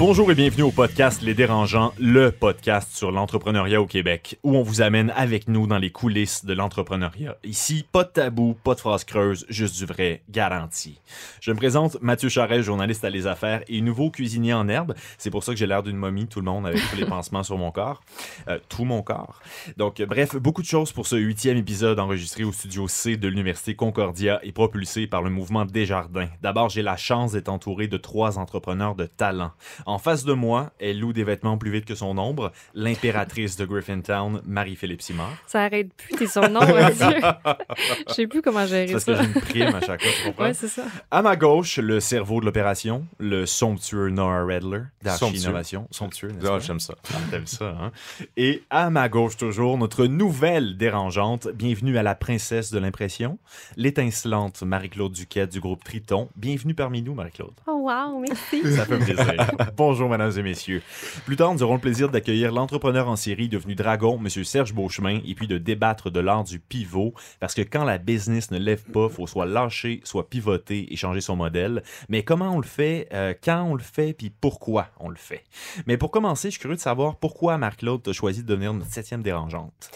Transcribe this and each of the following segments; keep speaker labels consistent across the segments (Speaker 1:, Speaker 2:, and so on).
Speaker 1: Bonjour et bienvenue au podcast Les Dérangeants, le podcast sur l'entrepreneuriat au Québec, où on vous amène avec nous dans les coulisses de l'entrepreneuriat. Ici, pas de tabou, pas de phrases creuses, juste du vrai, garanti. Je me présente Mathieu Charest, journaliste à Les Affaires et nouveau cuisinier en herbe. C'est pour ça que j'ai l'air d'une momie, tout le monde, avec tous les pansements sur mon corps. Euh, tout mon corps. Donc, bref, beaucoup de choses pour ce huitième épisode enregistré au studio C de l'Université Concordia et propulsé par le mouvement Desjardins. D'abord, j'ai la chance d'être entouré de trois entrepreneurs de talent. En face de moi, elle loue des vêtements plus vite que son ombre, l'impératrice de Griffintown, Marie-Philippe Simard.
Speaker 2: Ça arrête plus, t'es son nom. Je sais plus comment gérer
Speaker 1: Parce
Speaker 2: ça.
Speaker 1: que j'ai une prime à chaque fois, tu comprends?
Speaker 2: Ouais, c'est ça.
Speaker 1: À ma gauche, le cerveau de l'opération, le somptueux Noah Redler d'Archie
Speaker 3: Somptueux.
Speaker 1: Innovation. Somptueux, n'est-ce
Speaker 3: Ah,
Speaker 1: pas?
Speaker 3: j'aime ça.
Speaker 1: T'aimes ça, hein? Et à ma gauche, toujours, notre nouvelle dérangeante. Bienvenue à la princesse de l'impression, l'étincelante Marie-Claude Duquette du groupe Triton. Bienvenue parmi nous, Marie-Claude.
Speaker 2: Oh, wow, merci.
Speaker 1: Ça fait plaisir. Bonjour, mesdames et messieurs. Plus tard, nous aurons le plaisir d'accueillir l'entrepreneur en série devenu dragon, M. Serge Beauchemin, et puis de débattre de l'art du pivot, parce que quand la business ne lève pas, faut soit lâcher, soit pivoter et changer son modèle. Mais comment on le fait, euh, quand on le fait, puis pourquoi on le fait? Mais pour commencer, je suis curieux de savoir pourquoi Marc-Claude t'a choisi de devenir notre septième dérangeante.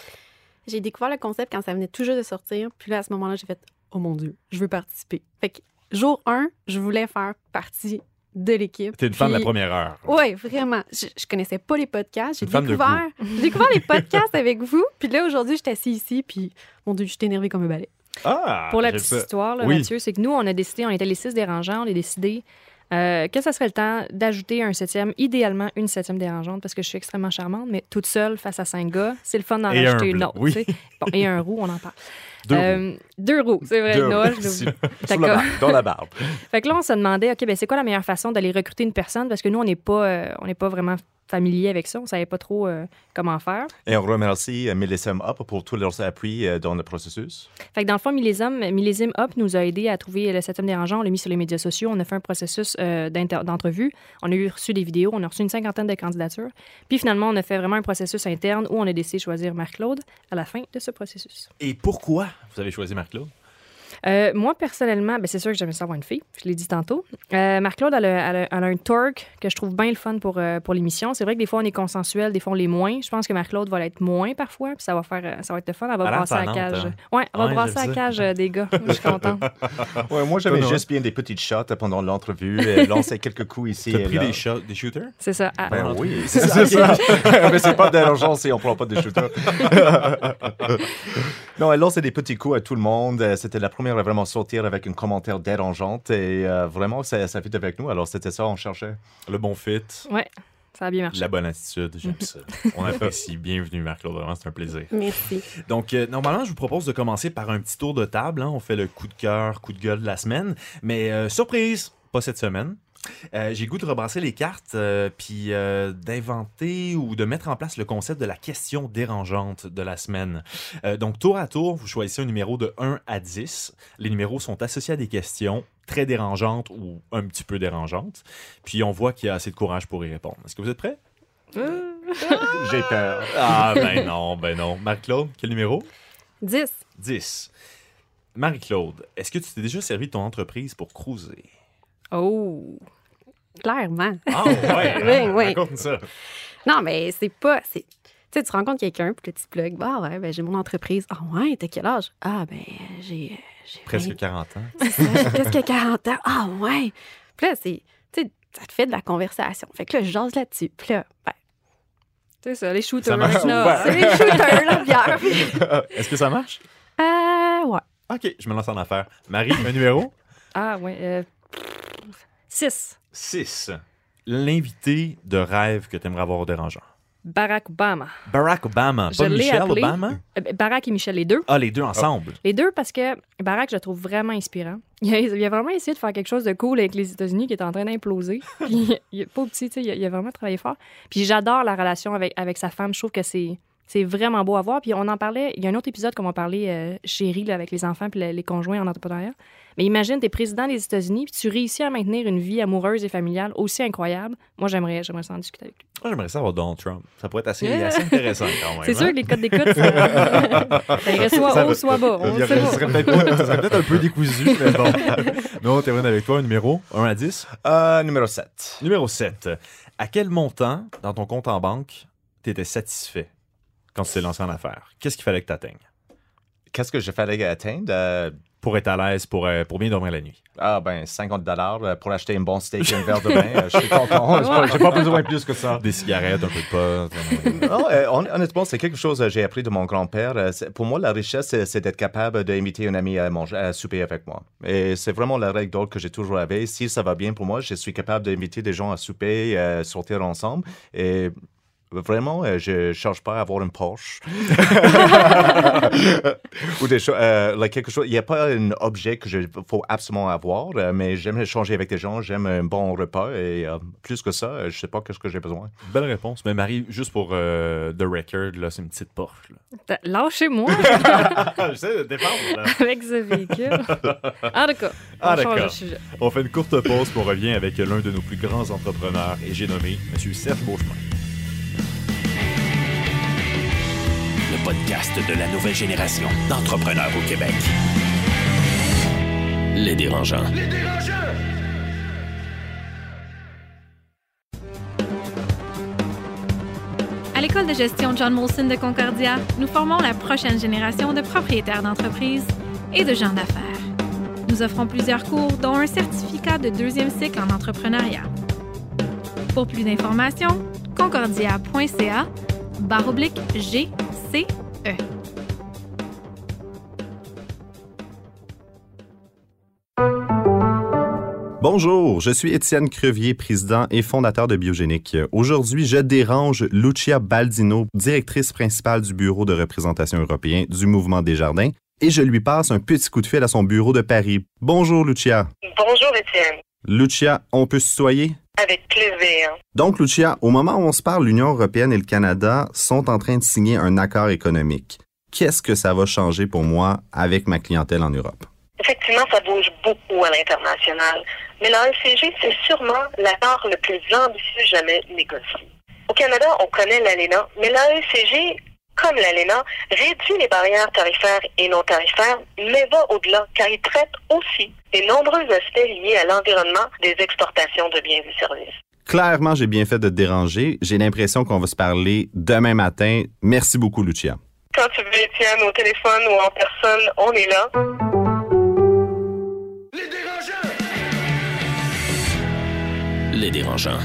Speaker 2: J'ai découvert le concept quand ça venait tout juste de sortir. Puis là, à ce moment-là, j'ai fait Oh mon Dieu, je veux participer. Fait que jour 1, je voulais faire partie de l'équipe.
Speaker 1: T'es une fan de la première heure.
Speaker 2: Oui, vraiment. Je, je connaissais pas les podcasts. J'ai découvert, les podcasts avec vous. Puis là, aujourd'hui, je suis assise ici. Puis, mon Dieu, je suis énervée comme un balai.
Speaker 1: Ah!
Speaker 4: Pour la petite
Speaker 1: ça.
Speaker 4: histoire, là,
Speaker 1: Oui.
Speaker 4: Mathieu, c'est que nous, on a décidé, on était les six dérangeants, on a décidé euh, que ça serait le temps d'ajouter un septième, idéalement une septième dérangeante, parce que je suis extrêmement charmante, mais toute seule face à cinq gars, c'est le fun d'en
Speaker 1: un
Speaker 4: rajouter une autre.
Speaker 1: oui.
Speaker 4: Bon, et un roux, on en parle.
Speaker 1: Deux
Speaker 4: Euh, deux roues, c'est vrai.
Speaker 3: Deux
Speaker 4: l'ai
Speaker 3: Sur- la barbe, dans la barbe.
Speaker 4: Fait que là, on se demandait, OK, ben c'est quoi la meilleure façon d'aller recruter une personne? Parce que nous, on n'est pas, euh, on n'est pas vraiment familier avec ça. On savait pas trop euh, comment faire.
Speaker 3: Et on remercie euh, Millésime Up pour tous leurs appuis euh, dans le processus.
Speaker 4: Fait que dans le fond, Millésime, Millésime Up nous a aidé à trouver le septième dérangeant. On l'a mis sur les médias sociaux. On a fait un processus euh, d'entrevue. On a eu reçu des vidéos. On a reçu une cinquantaine de candidatures. Puis finalement, on a fait vraiment un processus interne où on a décidé de choisir Marc-Claude à la fin de ce processus.
Speaker 1: Et pourquoi vous avez choisi Marc-Claude?
Speaker 4: Euh, moi, personnellement, ben, c'est sûr que j'aimais ça avoir une fille. Je l'ai dit tantôt. Euh, Marc-Claude, elle, a- elle a- elle a un torque que je trouve bien le fun pour, euh, pour l'émission. C'est vrai que des fois, on est consensuel, des fois, on l'est moins. Je pense que Marc-Claude va l'être moins parfois, puis ça va faire, ça va être le fun. Elle va brasser la cage.
Speaker 1: hein.
Speaker 4: Ouais, elle va
Speaker 1: Ouais,
Speaker 4: brasser
Speaker 1: j'aime
Speaker 4: la
Speaker 1: ça.
Speaker 4: cage euh, des gars. Je suis contente.
Speaker 3: Ouais, moi, j'avais juste bien des petites shots pendant l'entrevue, et lancé quelques coups ici
Speaker 1: Tu as
Speaker 3: et
Speaker 1: pris
Speaker 3: là.
Speaker 1: des, shots, des shooters?
Speaker 4: C'est ça. Ah,
Speaker 3: Ben oui, c'est ça. Mais c'est pas d'urgence si on prend pas de shooter. non, elle lançait des petits coups à tout le monde. C'était la première à vraiment sortir avec un commentaire dérangeante et euh, vraiment, ça, ça fit avec nous. Alors, c'était ça, on cherchait.
Speaker 1: Le bon fit,
Speaker 4: Ouais, ça a bien marché.
Speaker 1: la bonne attitude, j'aime ça. On apprécie. Bienvenue, Marc-Claude. Vraiment, c'est un plaisir.
Speaker 2: Merci.
Speaker 1: Donc, euh, normalement, je vous propose de commencer par un petit tour de table. hein. On fait le coup de cœur, coup de gueule de la semaine. Mais euh, surprise, pas cette semaine. Euh, J'ai le goût de rebrasser les cartes, euh, puis euh, d'inventer ou de mettre en place le concept de la question dérangeante de la semaine. Euh, donc, tour à tour, vous choisissez un numéro de 1 à 10. Les numéros sont associés à des questions très dérangeantes ou un petit peu dérangeantes. Puis, on voit qu'il y a assez de courage pour y répondre. Est-ce que vous êtes prêts?
Speaker 3: J'ai peur.
Speaker 1: Ah, ben non, ben non. Marc-Claude, quel numéro?
Speaker 2: 10.
Speaker 1: 10. Marie-Claude, est-ce que tu t'es déjà servi de ton entreprise pour cruiser?
Speaker 4: Oh!
Speaker 2: Clairement.
Speaker 1: Ah ouais,
Speaker 2: Oui, oui.
Speaker 1: raconte ça.
Speaker 2: Non, mais c'est pas. c'est- Tu sais, tu rencontres quelqu'un, puis tu plugues. Ah ouais, ben j'ai mon entreprise. Ah ouais, t'as quel âge? Ah ben, j'ai. j'ai
Speaker 1: Presque
Speaker 2: 20
Speaker 1: 40 ans.
Speaker 2: Ça, presque 40 ans. Ah ouais. Puis là, c'est. Tu sais, ça te fait de la conversation. Fait que là, je jase là-dessus. Puis là, ben,
Speaker 4: C'est ça, les shooters. Là.
Speaker 2: C'est les shooters, la bière.
Speaker 1: Est-ce que ça marche?
Speaker 2: Euh, ouais.
Speaker 1: OK, je me lance en affaire. Marie, un numéro?
Speaker 4: Ah, ouais. Euh... 6.
Speaker 1: 6. L'invité de rêve que tu aimerais avoir au dérangeant.
Speaker 4: Barack Obama.
Speaker 1: Barack Obama,
Speaker 4: Je
Speaker 1: pas Michelle
Speaker 4: appelé.
Speaker 1: Obama?
Speaker 4: Euh, Barack et Michel, les deux.
Speaker 1: Ah, les deux ensemble.
Speaker 4: Les deux parce que Barack, je le trouve vraiment inspirant. Il a, il a vraiment essayé de faire quelque chose de cool avec les États-Unis qui est en train d'imploser. Puis, il pas petit, il, a- il a vraiment travaillé fort. Puis j'adore la relation avec, avec sa femme. Je trouve que c'est. C'est vraiment beau à voir. Puis on en parlait, il y a un autre épisode qu'on va parler, euh, chérie, là, avec les enfants puis le- les conjoints en entrepreneuriat. Mais imagine, tu es président des États-Unis puis tu réussis à maintenir une vie amoureuse et familiale aussi incroyable. Moi, j'aimerais j'aimerais s'en discuter avec lui.
Speaker 1: Moi, j'aimerais savoir Donald Trump. Ça pourrait être assez, assez intéressant quand même.
Speaker 4: C'est
Speaker 1: hein?
Speaker 4: sûr que les codes d'écoute, ça, ça irait soit
Speaker 1: Ça
Speaker 4: haut, soit bas. On pas.
Speaker 1: serait peut-être un peu décousu, mais bon. Nous, on termine avec toi, un numéro 1 à 10.
Speaker 3: Euh, numéro 7.
Speaker 1: Numéro 7. À quel montant dans ton compte en banque tu étais satisfait? Quand tu t'es lancé en affaires? Qu'est-ce qu'il fallait que tu atteignes
Speaker 3: Qu'est-ce que je fallait atteindre? Euh,
Speaker 1: pour être à l'aise, pour, euh, pour bien dormir la nuit?
Speaker 3: ah, ben, 50 dollars euh, pour acheter un bon steak et un verre de vin. Euh, je suis content. J'ai pas- pas besoin de plus que ça.
Speaker 1: Des cigarettes, un peu de pot.
Speaker 3: Non, euh, hon- honnêtement, c'est quelque chose que j'ai appris de mon grand-père. Pour moi, la richesse, c'est d'être capable d'inviter un ami à manger, à souper avec moi. Et c'est vraiment la règle d'or que j'ai toujours avait. Si ça va bien pour moi, je suis capable d'inviter des gens à souper, euh, sortir ensemble. Et vraiment, euh, je ne cherche pas à avoir une Porsche. Ou des choses, euh, like quelque chose. Il n'y a pas un objet que je faut absolument avoir, euh, mais j'aime échanger avec des gens, j'aime un bon repas et euh, plus que ça, je sais pas qu'est-ce que j'ai besoin.
Speaker 1: Belle réponse. Mais Marie, juste pour euh, The Record, là, c'est une petite Porsche.
Speaker 4: Lâchez-moi
Speaker 1: J'essaie de défendre. là.
Speaker 4: avec ce véhicule. En tout cas, on
Speaker 1: Ah,
Speaker 4: change
Speaker 1: d'accord.
Speaker 4: de sujet.
Speaker 1: On fait une courte pause pour revient avec l'un de nos plus grands entrepreneurs et j'ai nommé M. Serge Beauchemin.
Speaker 5: Podcast de la nouvelle génération d'entrepreneurs au Québec. Les dérangeants.
Speaker 6: À l'école de gestion John Molson de Concordia, nous formons la prochaine génération de propriétaires d'entreprises et de gens d'affaires. Nous offrons plusieurs cours, dont un certificat de deuxième cycle en entrepreneuriat. Pour plus d'informations, concordia.ca barre GCE.
Speaker 7: Bonjour, je suis Étienne Crevier, président et fondateur de Biogénique. Aujourd'hui, je dérange Lucia Baldino, directrice principale du bureau de représentation européen du mouvement Desjardins, et je lui passe un petit coup de fil à son bureau de Paris. Bonjour Lucia.
Speaker 8: Bonjour Étienne,
Speaker 7: Lucia, on peut se tutoyer?
Speaker 8: Avec plaisir.
Speaker 7: Donc, Lucia, au moment où on se parle, l'Union européenne et le Canada sont en train de signer un accord économique. Qu'est-ce que ça va changer pour moi avec ma clientèle en Europe?
Speaker 8: Effectivement, ça bouge beaucoup à l'international, mais l'AECG, c'est sûrement l'accord le plus ambitieux jamais négocié. Au Canada, on connaît l'ALENA, mais l'AECG, comme l'ALENA, réduit les barrières tarifaires et non tarifaires, mais va au-delà, car il traite aussi des nombreux aspects liés à l'environnement des exportations de biens et services.
Speaker 7: Clairement, j'ai bien fait de te déranger. J'ai l'impression qu'on va se parler demain matin. Merci beaucoup, Lucia.
Speaker 8: Quand tu veux, Étienne, au téléphone ou en personne, on est là.
Speaker 5: Les dérangeants.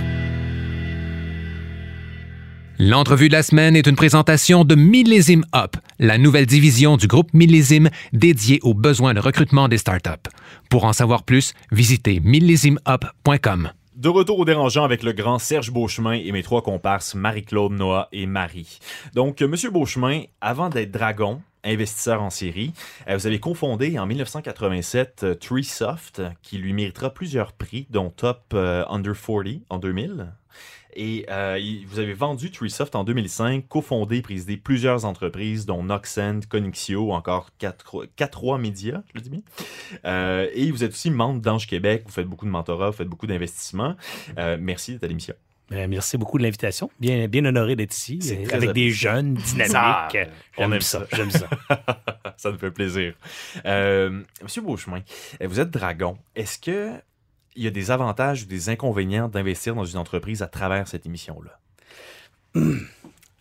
Speaker 9: L'entrevue de la semaine est une présentation de Millésime Up, la nouvelle division du groupe Millésime dédiée aux besoins de recrutement des startups. Pour en savoir plus, visitez millésimeup.com.
Speaker 1: De retour au dérangeant avec le grand Serge Beauchemin et mes trois comparses Marie-Claude, Noah et Marie. Donc, euh, Monsieur Beauchemin, avant d'être dragon, investisseur en série, euh, vous avez confondé en 1987 euh, Treesoft, qui lui méritera plusieurs prix, dont Top Under 40 en 2000. Et euh, vous avez vendu Treesoft en 2005, cofondé et présidé plusieurs entreprises, dont Noxend, Connexio, encore 4 Media, je le dis bien. Euh, et vous êtes aussi membre d'Ange Québec, vous faites beaucoup de mentorat, vous faites beaucoup d'investissements. Euh, merci d'être à l'émission.
Speaker 10: Merci beaucoup de l'invitation. Bien, bien honoré d'être ici, avec des jeunes dynamiques.
Speaker 1: On
Speaker 10: J'aime
Speaker 1: aime
Speaker 10: ça,
Speaker 1: ça.
Speaker 10: j'aime ça.
Speaker 1: ça nous fait plaisir. Monsieur Beauchemin, vous êtes dragon. Est-ce que il y a des avantages ou des inconvénients d'investir dans une entreprise à travers cette émission-là?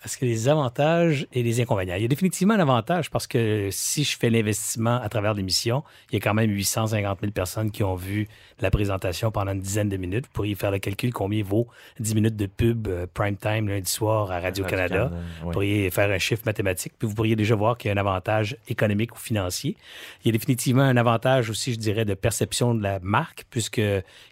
Speaker 10: Est-ce qu'il y a des avantages et des inconvénients? Il y a définitivement un avantage parce que si je fais l'investissement à travers l'émission, il y a quand même 850 000 personnes qui ont vu la présentation pendant une dizaine de minutes. Vous pourriez faire le calcul combien vaut 10 minutes de pub euh, prime time lundi soir à Radio-Canada. Vous pourriez faire un chiffre mathématique, puis vous pourriez déjà voir qu'il y a un avantage économique ou financier. Il y a définitivement un avantage aussi, je dirais, de perception de la marque, puisque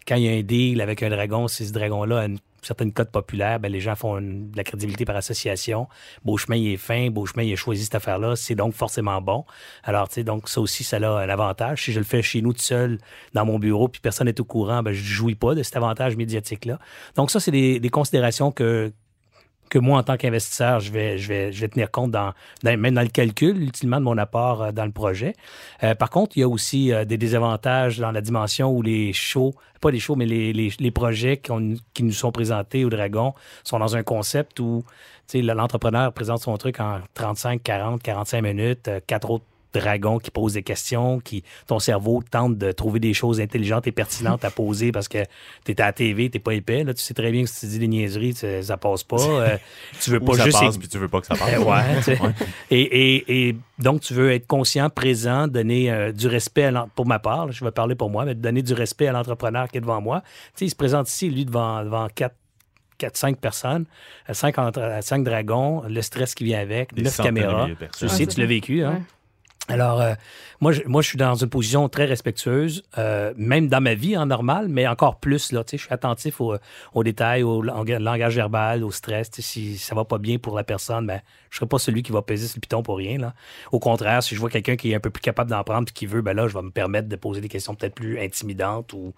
Speaker 10: quand il y a un deal avec un dragon, si ce dragon-là a une, certaines codes populaires, ben, les gens font de la crédibilité par association. Beauchemin, il est fin. Beauchemin, il a choisi cette affaire-là. C'est donc forcément bon. Alors, tu sais, donc ça aussi, ça a un avantage. Si je le fais chez nous tout seul, dans mon bureau, puis personne n'est au courant, ben, je ne jouis pas de cet avantage médiatique-là. Donc, ça, c'est des considérations que, que moi, en tant qu'investisseur, je vais, je, vais, je vais tenir compte dans, même dans le calcul, utilement, de mon apport euh, dans le projet. Euh, par contre, il y a aussi euh, des désavantages dans la dimension où les shows, pas les shows, mais les, les, les projets qu'on- qui nous sont présentés au Dragon sont dans un concept où l'entrepreneur présente son truc en 35, 40, 45 minutes, euh, quatre autres dragons qui posent des questions, qui ton cerveau tente de trouver des choses intelligentes et pertinentes à poser parce que tu es à la TV, t'es pas épais. Là, tu sais très bien que si tu dis des niaiseries, tu- ça passe pas. Euh, tu veux
Speaker 1: Ou
Speaker 10: pas
Speaker 1: ça
Speaker 10: juste
Speaker 1: passe, puis tu veux pas que ça passe.
Speaker 10: eh ouais, tu sais. Et, et- et donc, tu veux être conscient, présent, donner euh, du respect à pour ma part. là, je vais parler pour moi, mais donner du respect à l'entrepreneur qui est devant moi. Tu sais, il se présente ici, lui, devant, devant quatre, quatre, cinq personnes, euh, cinq, entre- cinq dragons, le stress qui vient avec,
Speaker 1: Des
Speaker 10: caméras.
Speaker 1: de
Speaker 10: Tu
Speaker 1: personnes.
Speaker 10: sais, tu l'as vécu, hein?
Speaker 2: Ouais.
Speaker 10: Alors, euh, moi, je, moi, je suis dans une position très respectueuse, euh, même dans ma vie en normal, mais encore plus, là, tu sais, je suis attentif aux, aux détails, au lang- langage verbal, au stress. Tu sais, Si ça va pas bien pour la personne, ben, je serai pas celui qui va peser sur le piton pour rien, là. Au contraire, si je vois quelqu'un qui est un peu plus capable d'en prendre et qui veut, ben là, je vais me permettre de poser des questions peut-être plus intimidantes ou...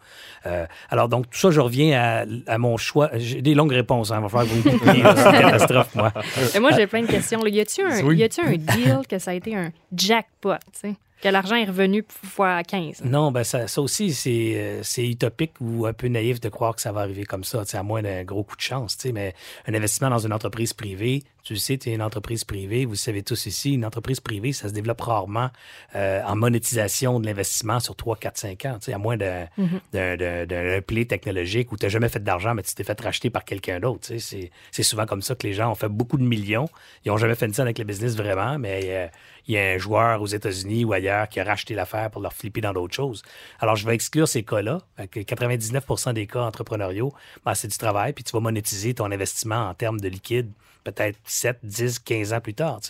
Speaker 10: euh, alors, donc, tout ça, je reviens à, à mon choix. J'ai des longues réponses, hein. Il va falloir que vous me coupiez, là. C'est une catastrophe, moi.
Speaker 4: Et moi, j'ai plein de questions. là. Y a-tu un,
Speaker 10: Oui.
Speaker 4: y a-tu un deal que ça a été un jackpot, tu sais? Que l'argent est revenu fois 15?
Speaker 10: Non, ben ça, ça aussi, c'est, euh, c'est utopique ou un peu naïf de croire que ça va arriver comme ça, à moins d'un gros coup de chance. Mais un investissement dans une entreprise privée, tu le sais, tu es une entreprise privée, vous le savez tous ici, une entreprise privée, ça se développe rarement euh, en monétisation de l'investissement sur 3, 4, 5 ans, à moins d'un, d'un, d'un- play technologique où tu n'as jamais fait d'argent, mais tu t'es fait racheter par quelqu'un d'autre. C'est, c'est souvent comme ça que les gens ont fait beaucoup de millions. Ils n'ont jamais fait ça avec le business vraiment, mais euh, il y a un joueur aux États-Unis ou ailleurs qui a racheté l'affaire pour leur flipper dans d'autres choses. Alors, je vais exclure ces cas-là. Fait que 99% des cas entrepreneuriaux, ben, c'est du travail, puis tu vas monétiser ton investissement en termes de liquide peut-être 7, 10, 15 ans plus tard.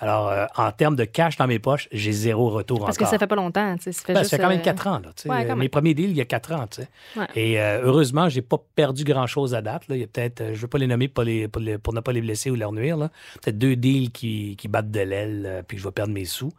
Speaker 10: Alors, euh, en termes de cash dans mes poches, j'ai zéro retour
Speaker 4: Parce que ça fait pas longtemps, tu sais. Ça fait
Speaker 10: Ben,
Speaker 4: juste,
Speaker 10: ça fait quand même
Speaker 4: euh,
Speaker 10: 4 ans. Là, tu sais.
Speaker 4: ouais, quand
Speaker 10: Euh,
Speaker 4: même.
Speaker 10: Mes premiers deals, il y a 4 ans.
Speaker 4: Ouais.
Speaker 10: Et euh, heureusement, j'ai pas perdu grand-chose à date. Là. Il y a peut-être, euh, je ne veux pas les nommer pour, les, pour, les- pour ne pas les blesser ou leur nuire. là. Peut-être deux deals qui, qui battent de l'aile, euh, puis je vais perdre mes sous.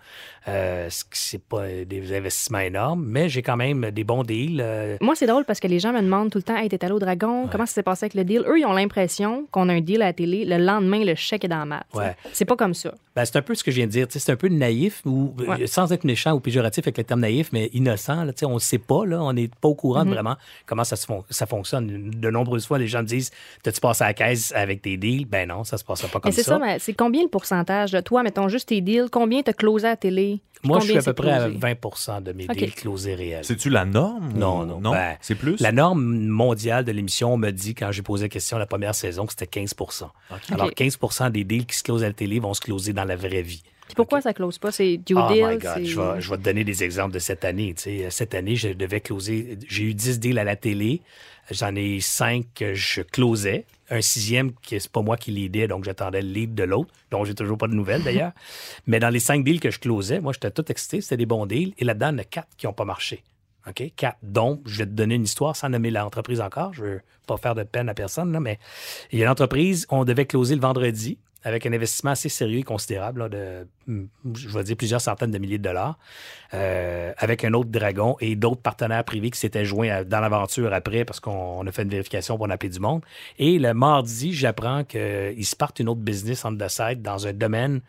Speaker 10: Euh, ce qui- c'est pas euh, des investissements énormes, mais j'ai quand même des bons deals. euh,
Speaker 4: Moi, c'est drôle parce que les gens me demandent tout le temps Hey, t'es allé au Dragon, comment ça s'est passé avec le deal? Eux, ils ont l'impression qu'on a un deal à la télé, le lendemain, le chèque est dans la sais.
Speaker 10: Ouais.
Speaker 4: C'est pas comme ça.
Speaker 10: Ben, c'est un peu ce que je viens de dire. C'est un peu naïf, ou euh,
Speaker 4: Ouais.
Speaker 10: sans être méchant ou péjoratif avec le terme naïf, mais innocent. Là, tu sais, on ne sait pas, là, on n'est pas au courant de
Speaker 4: Mhm.
Speaker 10: vraiment comment ça, se fon- ça fonctionne. De nombreuses fois, les gens me disent T'as-tu passé à la caisse avec tes deals? Ben non, ça se passera pas comme
Speaker 4: Mais c'est ça, mais c'est combien le pourcentage? là? Toi, mettons juste tes deals, combien t'as closé à la télé?
Speaker 10: Moi, je suis à peu près à
Speaker 4: closé?
Speaker 10: 20% de mes deals closés réels.
Speaker 1: C'est-tu la norme?
Speaker 10: Non, non.
Speaker 1: Non,
Speaker 10: Ben,
Speaker 1: c'est plus?
Speaker 10: La norme mondiale de l'émission me dit, quand j'ai posé la question la première saison, que c'était 15% Alors,
Speaker 4: OK.
Speaker 10: 15% des deals qui se closent à la télé vont se closer dans la vraie vie.
Speaker 4: Puis pourquoi ça close pas? C'est due
Speaker 10: Oh
Speaker 4: deal?
Speaker 10: my God, je vais, je vais te donner des exemples de cette année. Cette année, je devais closer. J'ai eu 10 deals à la télé. J'en ai 5 que je closais. Un sixième, qui c'est pas moi qui l'aidais, donc j'attendais le lead de l'autre, dont j'ai toujours pas de nouvelles d'ailleurs. Mais dans les 5 deals que je closais, moi, j'étais tout excité. C'était des bons deals. Et là-dedans, il y en a 4 qui n'ont pas marché. OK? 4. Donc, je vais te donner une histoire sans nommer l'entreprise encore. Je veux pas faire de peine à personne, là, mais il y a une entreprise, on devait closer le vendredi avec un investissement assez sérieux et considérable, de, hum, je vais dire, plusieurs centaines de milliers de dollars, euh, avec un autre dragon et d'autres partenaires privés qui s'étaient joints dans l'aventure après parce qu'on on a fait une vérification pour en appeler du monde. Et le mardi, j'apprends qu'ils se partent une autre business on the side dans un domaine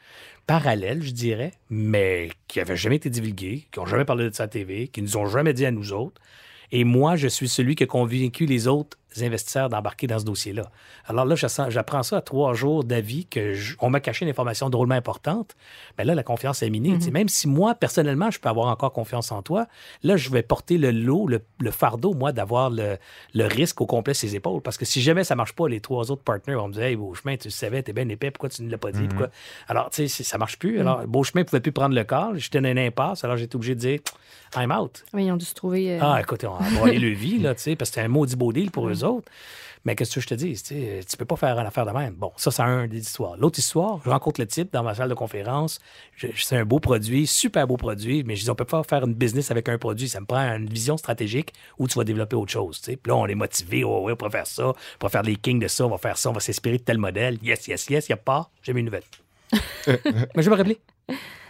Speaker 10: parallèle, je dirais, mais qui n'avait jamais été divulgué, qui n'ont jamais parlé de ça à TV, qui nous ont jamais dit à nous autres. Et moi, je suis celui qui a convaincu les autres investisseurs d'embarquer dans ce dossier-là. Alors là, j'apprends ça à trois jours d'avis que je- on m'a caché une information drôlement importante. Mais là, la confiance est minée. Sais, Même si moi, personnellement, je peux avoir encore confiance en toi, là, je vais porter le lot, le, le fardeau, moi, d'avoir le, le risque au complet sur ses épaules. Parce que si jamais ça marche pas, les trois autres partenaires vont me dire Hey, Beauchemin, tu le savais, t'es bien épais, pourquoi tu ne l'as pas dit? Pourquoi? Alors, tu sais, ça marche plus. Alors, Beauchemin ne pouvait plus prendre le call. J'étais dans une impasse. Alors, j'étais obligé de dire I'm out.
Speaker 4: Oui, ils ont dû se trouver. euh,
Speaker 10: Ah, écoute, on va aller le vie, là, tu sais, parce que c'était un maudit beau deal pour eux autres. Mais qu'est-ce que je te dis? Tu tu peux pas faire une affaire de même. Bon, ça, c'est un des histoires. L'autre histoire, je rencontre le type dans ma salle de conférence. C'est un beau produit, super beau produit, mais je dis, on peut pas faire une business avec un produit. Ça me prend une vision stratégique où tu vas développer autre chose. Puis là, on est motivé. Oh, oui, on pourra faire ça. On pourra faire les kings de ça. On va faire ça. On va s'inspirer de tel modèle. Yes, yes, yes. Il n'y a pas. J'ai mis une nouvelle. mais je me rappelé.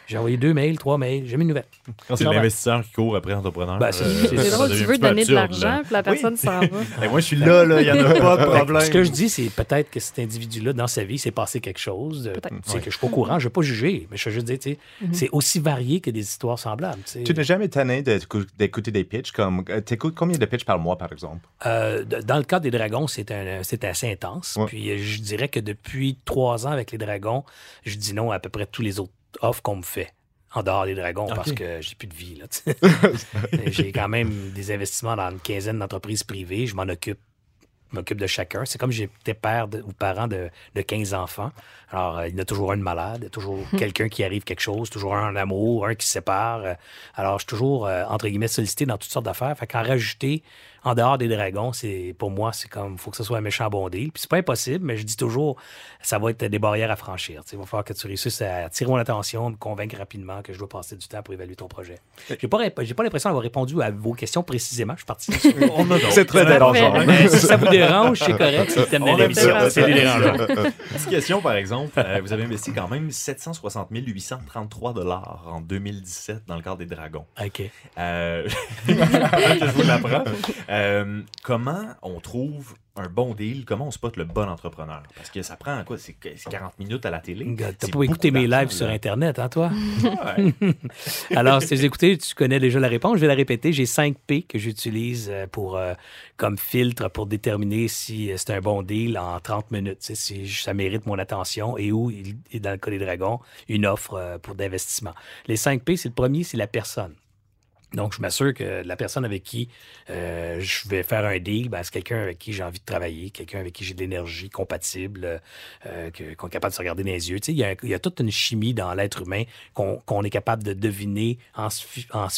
Speaker 10: J'ai envoyé deux mails, trois mails. J'ai mis une nouvelle.
Speaker 1: Quand c'est
Speaker 10: Non, ben-
Speaker 1: l'investisseur qui court après l'entrepreneur.
Speaker 10: Ben, c'est-
Speaker 1: euh,
Speaker 2: drôle, tu veux donner de l'argent, puis la personne s'en va.
Speaker 1: Et moi, je suis là, là, il n'y en a pas de problème.
Speaker 10: Ce que je dis, c'est peut-être que cet individu-là, dans sa vie, il s'est passé quelque chose. de-
Speaker 2: Peut-être.
Speaker 10: C'est que je suis pas au courant, je ne vais pas juger, mais je veux juste dire, tu sais, c'est aussi varié que des histoires semblables. tu
Speaker 3: n'es jamais tanné d'écou- d'écouter des pitchs comme. euh, T'écoutes combien de pitchs par mois, par exemple?
Speaker 10: Euh, dans le cas des dragons, c'est assez intense.
Speaker 3: Ouais.
Speaker 10: Puis euh, je dirais que depuis trois ans avec les dragons, je dis non à peu près tous les autres offres qu'on me fait. En dehors des dragons, parce que j'ai plus de vie. j'ai quand même des investissements dans une quinzaine d'entreprises privées. Je m'en occupe. Je m'occupe de chacun. C'est comme j'étais père de- ou parent de, de 15 enfants. Alors, euh, il y en a toujours un de malade, il y a toujours quelqu'un qui arrive quelque chose, toujours un en amour, un qui se sépare. Euh, Alors, je suis toujours, euh, entre guillemets, sollicité dans toutes sortes d'affaires. Fait qu'en rajouter en dehors des dragons, c'est pour moi, c'est comme, il faut que ce soit un méchant bon deal. Puis c'est pas impossible, mais je dis toujours, ça va être des barrières à franchir. Il va falloir que tu réussisses à attirer mon attention, me convaincre rapidement que je dois passer du temps pour évaluer ton projet. J'ai pas, j'ai pas l'impression d'avoir répondu à vos questions précisément. Je suis parti.
Speaker 3: C'est très dérangeant.
Speaker 10: Si ça vous dérange, c'est correct, c'est le thème de l'émission.
Speaker 1: Petite question, par exemple. Euh, vous avez investi quand même 760 833 dollars en 2017 dans le cadre des Dragons.
Speaker 10: OK.
Speaker 1: Euh, je vous l'apprends. Euh, comment on trouve un bon deal? Comment on spot le bon entrepreneur? Parce que ça prend quoi? C'est c'est 40 minutes à la télé?
Speaker 10: T'as pas écouté mes lives sur. Internet, hein, toi?
Speaker 1: Ouais.
Speaker 10: Alors, si vous écoutez, tu connais déjà la réponse. Je vais la répéter. J'ai 5 P que j'utilise euh, pour, euh, comme filtre pour déterminer si euh, c'est un bon deal en 30 minutes. Si ça mérite mon attention et où, il est dans le cas des dragons, une offre euh, pour d'investissement. Les 5 P, c'est le premier, c'est la personne. Donc, je m'assure que la personne avec qui euh, je vais faire un deal, ben, c'est quelqu'un avec qui j'ai envie de travailler, quelqu'un avec qui j'ai de l'énergie compatible, euh, qu'on est capable de se regarder dans les yeux. Il y a, toute une chimie dans l'être humain qu'on est capable de deviner en se,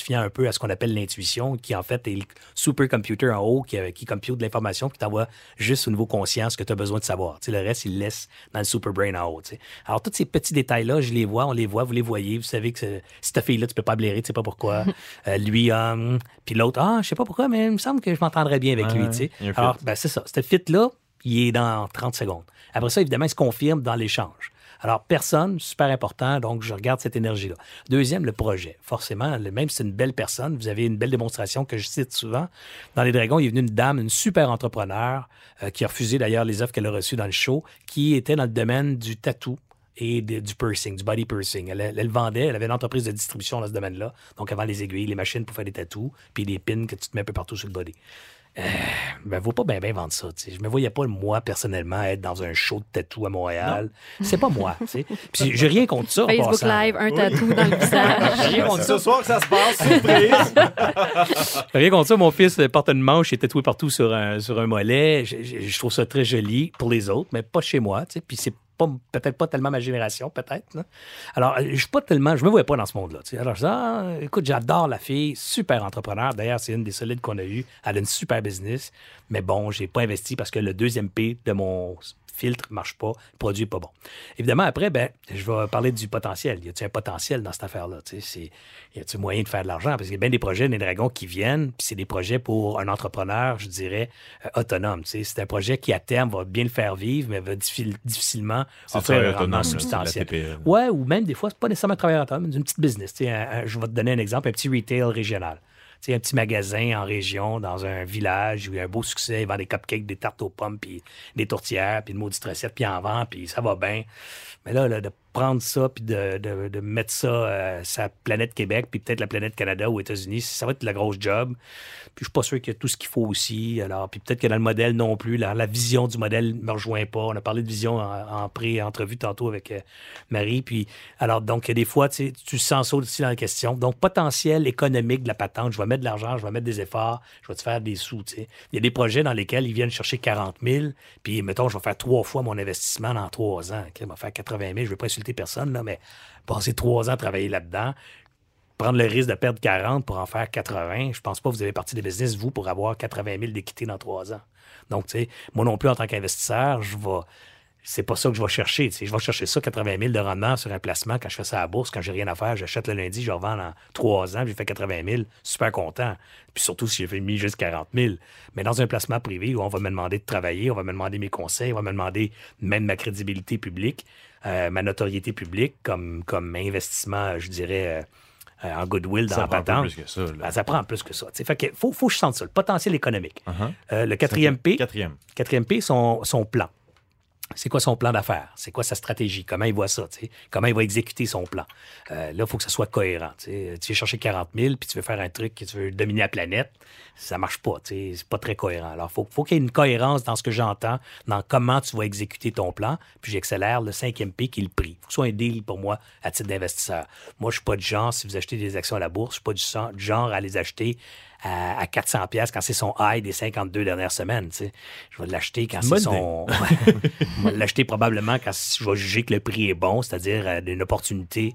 Speaker 10: fiant un peu à ce qu'on appelle l'intuition, qui en fait est le supercomputer en haut qui, euh, qui compute de l'information, qui t'envoie juste au niveau conscient ce que tu as besoin de savoir. Le reste, il laisse dans le super brain en haut. Alors, tous ces petits détails-là, je les vois, on les voit, vous les voyez. Vous savez que cette fille-là, tu peux pas blairer, tu sais pas pourquoi. lui, puis l'autre, ah, je sais pas pourquoi, mais il me semble que je m'entendrais bien avec lui. Alors, ben, c'est ça. Ce fit-là, il est dans 30 secondes. Après ça, évidemment, il se confirme dans l'échange. Alors, personne, super important, donc je regarde cette énergie-là. Deuxième, le projet. Forcément, le- même si c'est une belle personne, vous avez une belle démonstration que je cite souvent. Dans Les Dragons, il est venu une dame, une super entrepreneur, euh, qui a refusé d'ailleurs les offres qu'elle a reçues dans le show, qui était dans le domaine du tatou et de- du piercing, du body piercing. Elle, elle vendait, elle avait une entreprise de distribution dans ce domaine-là. Donc, avant les aiguilles, les machines pour faire des tatous, puis des pins que tu te mets un peu partout sur le body. Euh, ben, vaut pas bien bien vendre ça. tu sais. Je me voyais pas, moi, personnellement, être dans un show de tatou à Montréal. C'est pas moi. Puis j'ai rien contre ça.
Speaker 2: Facebook. Live, un tatou dans le visage.
Speaker 10: Rien contre ça.
Speaker 1: ce soir que ça se passe, surprise!
Speaker 10: Rien contre ça, mon fils porte une manche, il est tatoué partout sur un, sur un mollet. Je, je- je trouve ça très joli pour les autres, mais pas chez moi. Puis c'est pas peut-être pas tellement ma génération, peut-être. Alors, je suis pas tellement, je me voyais pas dans ce monde-là. Alors, je dis, ah, écoute, j'adore la fille, super entrepreneur. D'ailleurs, c'est une des solides qu'on a eues. Elle a une super business. Mais bon, j'ai pas investi parce que le deuxième P de mon filtre marche pas, le produit pas bon. Évidemment, après, ben, je vais parler du potentiel. Y a-t-il un potentiel dans cette affaire-là? Tu sais, c'est- Y a-t-il moyen de faire de l'argent? Parce qu'il y a bien des projets des dragons qui viennent, puis c'est des projets pour un entrepreneur, je dirais, euh, autonome. C'est un projet qui, à terme, va bien le faire vivre, mais va diffi- difficilement offrir
Speaker 1: très
Speaker 10: un rendement substantiel.
Speaker 1: TPE.
Speaker 10: Ouais, ou même des fois, c'est pas nécessairement un travailleur autonome, c'est une petite business. Un- un- je vais te donner un exemple, un petit retail régional. Sais, un petit magasin en région, dans un village où il y a un beau succès, il vend des cupcakes, des tartes aux pommes, puis des tourtières, puis une maudite recette, puis en vend, puis ça va bien. Mais là, là, de prendre ça, puis de, de- mettre ça euh, sa planète Québec, puis peut-être la planète Canada ou États-Unis, ça va être la grosse job. Puis je suis pas sûr qu'il y a tout ce qu'il faut aussi. Alors, puis peut-être que dans le modèle non plus, la, vision du modèle ne me rejoint pas. On a parlé de vision en, en pré-entrevue tantôt avec euh, Marie. Puis, alors, donc, des fois, tu sens ça aussi dans la question. Donc, potentiel économique de la patente. Je vais mettre de l'argent, je vais mettre des efforts, je vais te faire des sous, tu sais. Il y a des projets dans lesquels ils viennent chercher 40 000, puis, mettons, je vais faire trois fois mon investissement dans trois ans. Je vais faire 80 000. Je vais personne, là, mais passer trois ans à travailler là-dedans, prendre le risque de perdre 40 pour en faire 80, je pense pas que vous avez parti des business, vous, pour avoir 80 000 d'équité dans trois ans. Donc, tu sais, moi non plus, en tant qu'investisseur, je vais c'est pas ça que je vais chercher. Je vais chercher ça, 80 000 de rendement sur un placement quand je fais ça à la bourse, quand j'ai rien à faire, j'achète le lundi, je revends dans trois ans, j'ai fait 80 000, super content. Puis surtout si j'ai mis juste 40 000. Mais dans un placement privé où on va me demander de travailler, on va me demander mes conseils, on va me demander même ma crédibilité publique, euh, ma notoriété publique comme, comme investissement, je dirais. euh, euh, en goodwill dans
Speaker 1: Ça
Speaker 10: la patente.
Speaker 1: plus que ça.
Speaker 10: Ben, ça prend plus que ça. Fait que faut, faut que je sente ça, le potentiel économique.
Speaker 1: Uh-huh.
Speaker 10: Euh, le quatrième P,
Speaker 1: Quatrième.
Speaker 10: Quatrième P, son, son plan. C'est quoi son plan d'affaires? C'est quoi sa stratégie? Comment il voit ça? Comment il va exécuter son plan? Euh, là, il faut que ça soit cohérent. tu veux chercher 40 000 puis tu veux faire un truc tu veux dominer la planète. Ça marche pas. C'est pas très cohérent. Alors, faut, faut qu'il y ait une cohérence dans ce que j'entends, dans comment tu vas exécuter ton plan. Puis j'accélère le cinquième P qui est le prix. Il faut que ce soit un deal pour moi à titre d'investisseur. Moi, je suis pas du genre, si vous achetez des actions à la bourse, je suis pas du genre à les acheter à, à 400 pièces quand c'est son high des 52 dernières semaines. tu sais. Je vais l'acheter quand
Speaker 1: C'est
Speaker 10: son... Je vais l'acheter probablement quand je vais juger que le prix est bon, c'est-à-dire euh, une opportunité.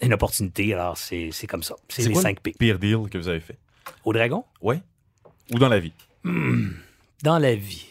Speaker 10: Une opportunité, alors c'est c'est comme ça. C'est les
Speaker 1: quoi
Speaker 10: 5 P.
Speaker 1: le pire deal que vous avez fait?
Speaker 10: Au dragon,
Speaker 1: Ouais. Ou dans la vie?
Speaker 10: dans la vie.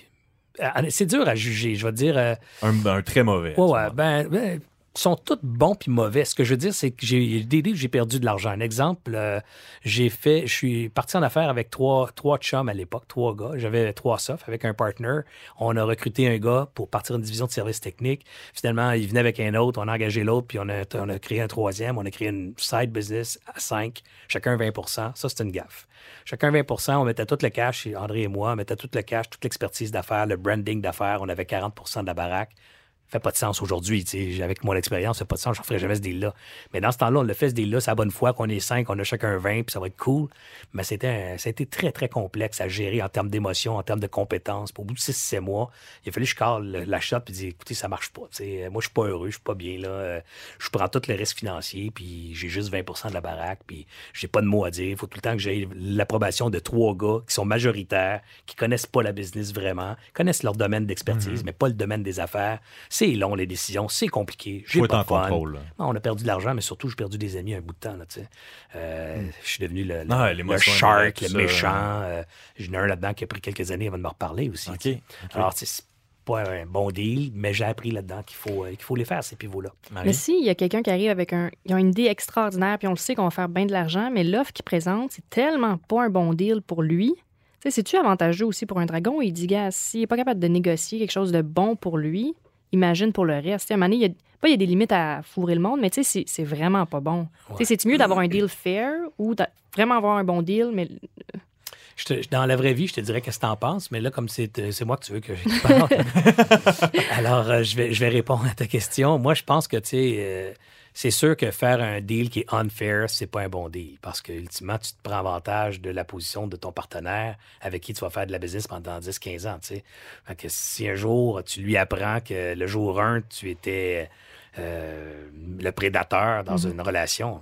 Speaker 10: Euh, C'est dur à juger, je vais te dire. euh,
Speaker 1: Un, un très mauvais.
Speaker 10: Ouais, ouais, ben, ben, sont tous bons puis mauvais. Ce que je veux dire, c'est que j'ai des j'ai perdu de l'argent. Un exemple, euh, j'ai fait, je suis parti en affaires avec trois, trois chums à l'époque, trois gars. J'avais trois softs avec un partner. On a recruté un gars pour partir une division de services techniques. Finalement, il venait avec un autre, on a engagé l'autre, puis on a, on créé un troisième. On a créé une side business à cinq, chacun 20% Ça, c'était une gaffe. Chacun 20% on mettait tout le cash, André et moi, on mettait tout le cash, toute l'expertise d'affaires, le branding d'affaires. On avait 40% de la baraque fait pas de sens aujourd'hui. Avec mon expérience, ça fait pas de sens. Je ne ferai jamais ce deal-là. Mais dans ce temps-là, on le fait ce deal-là. C'est la bonne foi qu'on est cinq, on a chacun 20, puis ça va être cool. Mais c'était, un- ça a été très, très complexe à gérer en termes d'émotion, en termes de compétences. Pour au bout de 6-7 mois, il a fallu que je cale le- la shop et dire écoutez, ça marche pas. Moi, je suis pas heureux, je suis pas bien là. Euh, Je prends tout le risque financier, puis j'ai juste 20% de la baraque, puis j'ai pas de mots à dire. Il faut tout le temps que j'ai l'approbation de trois gars qui sont majoritaires, qui connaissent pas la business vraiment, connaissent leur domaine d'expertise, mais pas le domaine des affaires. C'est long, les décisions, c'est compliqué. J'ai pas
Speaker 1: en
Speaker 10: fun.
Speaker 1: contrôle,
Speaker 10: on a perdu de l'argent, mais surtout, j'ai perdu des amis un bout de temps. Là, tu sais. Euh, Je suis devenu le, le-
Speaker 1: Ah,
Speaker 10: le shark, le méchant. euh, J'en ai un là-dedans qui a pris quelques années avant de me reparler aussi.
Speaker 1: OK.
Speaker 10: tu sais. Alors, c'est pas un bon deal, mais j'ai appris là-dedans qu'il faut, euh, qu'il faut les faire, ces pivots-là.
Speaker 4: Mais s'il y a quelqu'un qui arrive avec un, ils ont une idée extraordinaire, puis on le sait qu'on va faire bien de l'argent, mais l'offre qu'il présente, c'est tellement pas un bon deal pour lui. C'est-tu avantageux aussi pour un dragon? Il dit, gars, s'il n'est pas capable de négocier quelque chose de bon pour lui, imagine pour le reste. À un moment donné, il y a, pas il y a des limites à fourrer le monde, mais tu sais, c'est- vraiment pas bon. Tu sais, C'est-tu mieux d'avoir un deal fair ou vraiment avoir un bon deal, mais
Speaker 10: Je te- dans la vraie vie, je te dirais qu'est-ce que t'en penses, mais là, comme c'est euh, c'est moi que tu veux que je parle, alors euh, je, vais, je vais répondre à ta question. Moi, je pense que, tu sais, euh, c'est sûr que faire un deal qui est unfair, c'est pas un bon deal, parce que, ultimement, tu te prends avantage de la position de ton partenaire avec qui tu vas faire de la business pendant 10-15 ans, tu sais. Fait que si un jour, tu lui apprends que le jour 1, tu étais... euh, le prédateur dans une relation,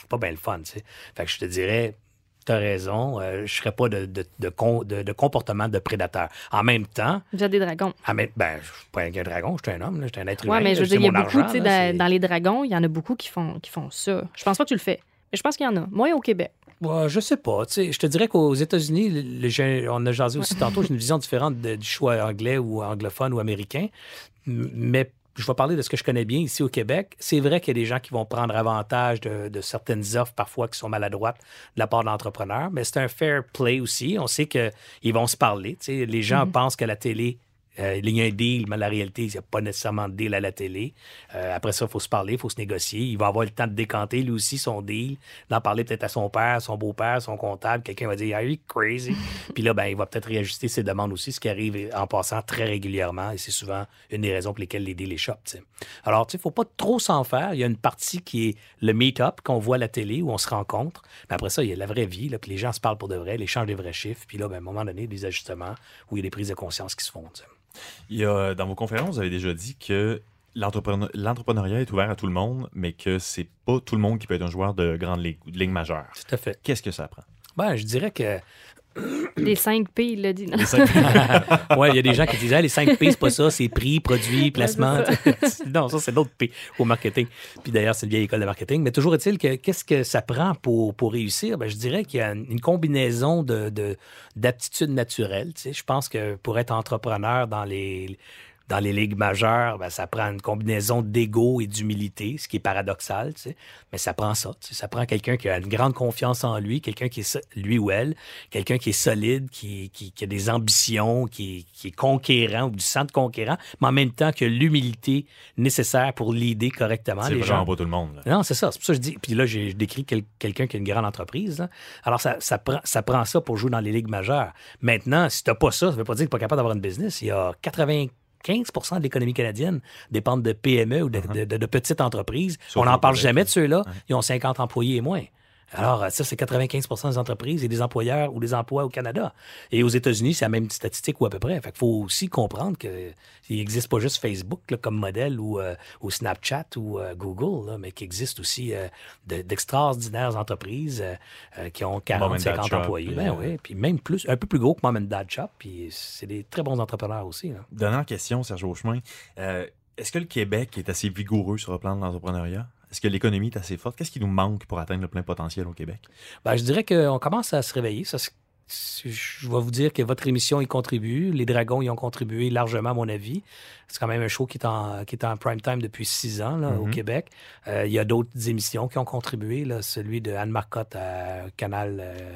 Speaker 10: c'est pas bien le fun, tu sais. Fait que je te dirais, T'as raison, euh, je serais pas de, de, de, de- de comportement de prédateur. En même temps,
Speaker 4: vous êtes des dragons.
Speaker 10: en même- ben, je suis pas un dragon, je suis un homme, je suis un être
Speaker 4: Ouais,
Speaker 10: humain.
Speaker 4: mais
Speaker 10: là,
Speaker 4: je veux dire, il y a beaucoup,
Speaker 10: argent,
Speaker 4: tu
Speaker 10: là,
Speaker 4: dans, les dragons, il y en a beaucoup qui font, qui font ça. Je pense pas que tu le fais. Mais je pense qu'il y en a. Moi, au Québec.
Speaker 10: Ouais, je sais pas. tu sais, je te dirais qu'aux États-Unis, le- le- j'ai- on a jasé aussi tantôt, j'ai une vision différente de- du choix anglais ou anglophone ou américain. Mais je vais parler de ce que je connais bien ici au Québec. C'est vrai qu'il y a des gens qui vont prendre avantage de, de certaines offres parfois qui sont maladroites de la part de l'entrepreneur, mais c'est un fair play aussi. On sait qu'ils vont se parler. Les gens pensent que la télé euh, il y a un deal, mais la réalité, il n'y a pas nécessairement de deal à la télé. Euh, après ça, il faut se parler, il faut se négocier. Il va avoir le temps de décanter, lui aussi, son deal, d'en parler peut-être à son père, son beau-père, son comptable. Quelqu'un va dire, Are you crazy? Puis là, ben, il va peut-être réajuster ses demandes aussi, ce qui arrive en passant très régulièrement. Et c'est souvent une des raisons pour lesquelles les deals échappent. Alors, tu sais, il ne faut pas trop s'en faire. Il y a une partie qui est le meet-up qu'on voit à la télé, où on se rencontre. Mais après ça, il y a la vraie vie, là, puis les gens se parlent pour de vrai, ils échangent des vrais chiffres. Puis là, ben, à un moment donné, des ajustements où il y a des prises de conscience qui se font.
Speaker 1: Il y a, dans vos conférences, vous avez déjà dit que l'entrepreneur- l'entrepreneuriat est ouvert à tout le monde, mais que c'est pas tout le monde qui peut être un joueur de grande ligue ou de ligue majeure.
Speaker 10: Tout à fait.
Speaker 1: Qu'est-ce que ça prend?
Speaker 10: Ben, je dirais que
Speaker 4: Les 5 P, il l'a dit. non?
Speaker 10: ouais, il y a des gens qui disent Ah, les 5 P, c'est pas ça, c'est prix, produit, placement. non, ça, c'est d'autres P au marketing. Puis d'ailleurs, c'est une vieille école de marketing. Mais toujours est-il que qu'est-ce que ça prend pour, pour réussir? Ben, je dirais qu'il y a une combinaison de, de- d'aptitudes naturelles. tu sais. Je pense que pour être entrepreneur dans les dans les ligues majeures, ben, ça prend une combinaison d'ego et d'humilité, ce qui est paradoxal, tu sais. mais ça prend ça. tu sais. Ça prend quelqu'un qui a une grande confiance en lui, quelqu'un qui est, lui ou elle, quelqu'un qui est solide, qui, qui- qui a des ambitions, qui, qui est conquérant ou du centre conquérant, mais en même temps que l'humilité nécessaire pour l'aider correctement
Speaker 1: C'est
Speaker 10: les
Speaker 1: vraiment pas tout le monde. là.
Speaker 10: Non, c'est ça. C'est pour ça que je dis. Puis là, j'ai je décris quel- quelqu'un qui a une grande entreprise. là. Alors, ça, ça, prend, ça prend ça pour jouer dans les ligues majeures. Maintenant, si tu n'as pas ça, ça ne veut pas dire que tu n'es pas capable d'avoir une business. Il y a 95% de l'économie canadienne dépendent de PME ou de, de- de- de petites entreprises.
Speaker 1: Sauf
Speaker 10: On n'en parle jamais de ceux-là. Ils ont 50 employés et moins. Alors, euh, ça, c'est 95% des entreprises et des employeurs ou des emplois au Canada. Et aux États-Unis, c'est la même statistique ou à peu près. Fait qu'il faut aussi comprendre qu'il n'existe pas juste Facebook là, comme modèle ou, euh, ou Snapchat ou euh, Google, là, mais qu'il existe aussi euh, de- d'extraordinaires entreprises qui ont 40,
Speaker 1: Mom and Dad
Speaker 10: 50
Speaker 1: Shop,
Speaker 10: employés.
Speaker 1: puis,
Speaker 10: Ben oui, puis même plus, un peu plus gros que Mom and Dad Shop. Puis c'est des très bons entrepreneurs aussi. là.
Speaker 1: Dernière question, Serge Beauchemin. Euh, Est-ce que le Québec est assez vigoureux sur le plan de l'entrepreneuriat? Est-ce que l'économie est assez forte? Qu'est-ce qui nous manque pour atteindre le plein potentiel au Québec?
Speaker 10: Ben, je dirais qu'on commence à se réveiller. Ça, je vais vous dire que votre émission y contribue. Les Dragons y ont contribué largement, à mon avis. C'est quand même un show qui est en, qui est en prime time depuis six ans là, au
Speaker 1: Mhm.
Speaker 10: Québec. Euh, il y a d'autres émissions qui ont contribué. Là, celui de Anne Marcotte à Canal, euh,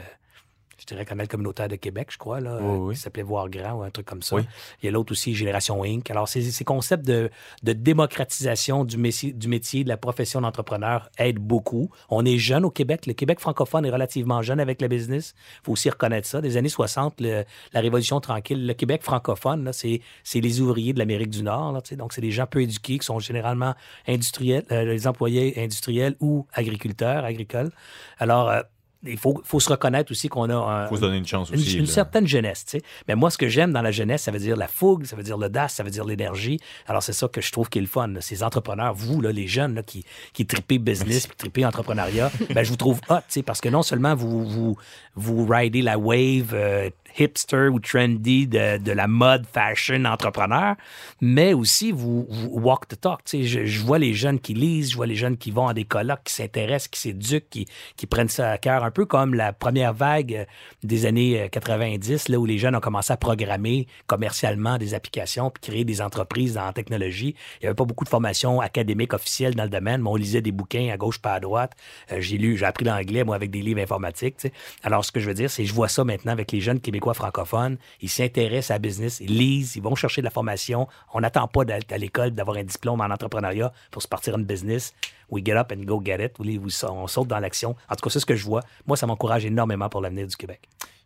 Speaker 10: je dirais Canal communautaire de Québec, je crois, là,
Speaker 1: Oui, oui.
Speaker 10: qui s'appelait Voir Grand ou un truc comme ça.
Speaker 1: Oui.
Speaker 10: Il y a l'autre aussi, Génération Inc. Alors, ces, ces concepts de, de démocratisation du métier, du métier, de la profession d'entrepreneur aident beaucoup. On est jeune au Québec. Le Québec francophone est relativement jeune avec le business. Il faut aussi reconnaître ça. Des années 60, le- la Révolution tranquille, le Québec francophone, c'est, c'est les ouvriers de l'Amérique du Nord. là, donc, c'est des gens peu éduqués qui sont généralement industriels, euh, les employés industriels ou agriculteurs, agricoles. Alors, euh, il faut, faut se reconnaître aussi qu'on a un,
Speaker 1: Il faut se donner une chance
Speaker 10: une,
Speaker 1: aussi.
Speaker 10: une
Speaker 1: là.
Speaker 10: certaine jeunesse, tu sais. Mais moi, ce que j'aime dans la jeunesse, ça veut dire la fougue, ça veut dire l'audace, ça veut dire l'énergie. Alors, c'est ça que je trouve qui est le fun. là. Ces entrepreneurs, vous, là, les jeunes là, qui, qui tripez business, puis tripez entrepreneuriat, ben, je vous trouve hot, tu sais, parce que non seulement vous, vous, vous ridez la wave euh, hipster ou trendy de, de la mode fashion entrepreneur, mais aussi vous, walk the talk. Je, je vois les jeunes qui lisent, je vois les jeunes qui vont à des colloques, qui s'intéressent, qui s'éduquent, qui, qui prennent ça à cœur, un peu comme la première vague euh, des années euh, 90, là où les jeunes ont commencé à programmer commercialement des applications puis créer des entreprises dans la technologie. Il n'y avait pas beaucoup de formation académique officielle dans le domaine, mais on lisait des bouquins à gauche pas à droite. Euh, j'ai lu, j'ai appris l'anglais, moi, avec des livres informatiques. tu sais. Alors, ce que je veux dire, c'est que je vois ça maintenant avec les jeunes Québécois francophones. Ils s'intéressent à business, ils lisent, ils vont chercher de la formation. On n'attend pas d'être à l'école, d'avoir un diplôme en entrepreneuriat pour se partir une business. We get up and go get it. Oui, oui, On saute dans l'action. En tout cas, c'est ce que je vois. Moi, ça m'encourage énormément pour l'avenir du Québec.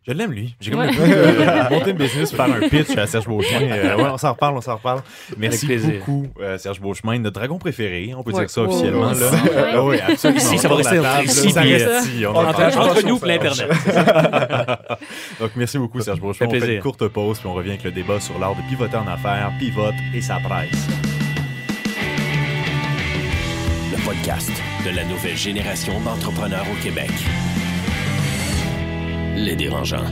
Speaker 1: Je l'aime, lui. J'ai comme de euh, monter une business, faire un pitch à Serge Beauchemin. Euh, ouais, on s'en reparle, on s'en reparle. Merci beaucoup, euh, Serge Beauchemin, notre dragon préféré. On peut
Speaker 2: Ouais.
Speaker 1: dire ça officiellement. Là.
Speaker 2: Ouais.
Speaker 1: Ah oui, absolument.
Speaker 10: Ici, ça va rester
Speaker 1: la table,
Speaker 10: ici,
Speaker 1: ça
Speaker 10: puis,
Speaker 1: reste
Speaker 10: euh,
Speaker 1: ici. On
Speaker 10: on
Speaker 1: en
Speaker 10: entend-
Speaker 1: parle.
Speaker 10: entre nous, l'Internet.
Speaker 1: Donc, merci beaucoup, Serge Beauchemin.
Speaker 10: Fait
Speaker 1: On fait
Speaker 10: plaisir.
Speaker 1: une courte pause, puis on revient avec le débat sur l'art de pivoter en affaires, pivote et sa presse.
Speaker 5: Podcast de la nouvelle génération d'entrepreneurs au Québec. Les dérangeants.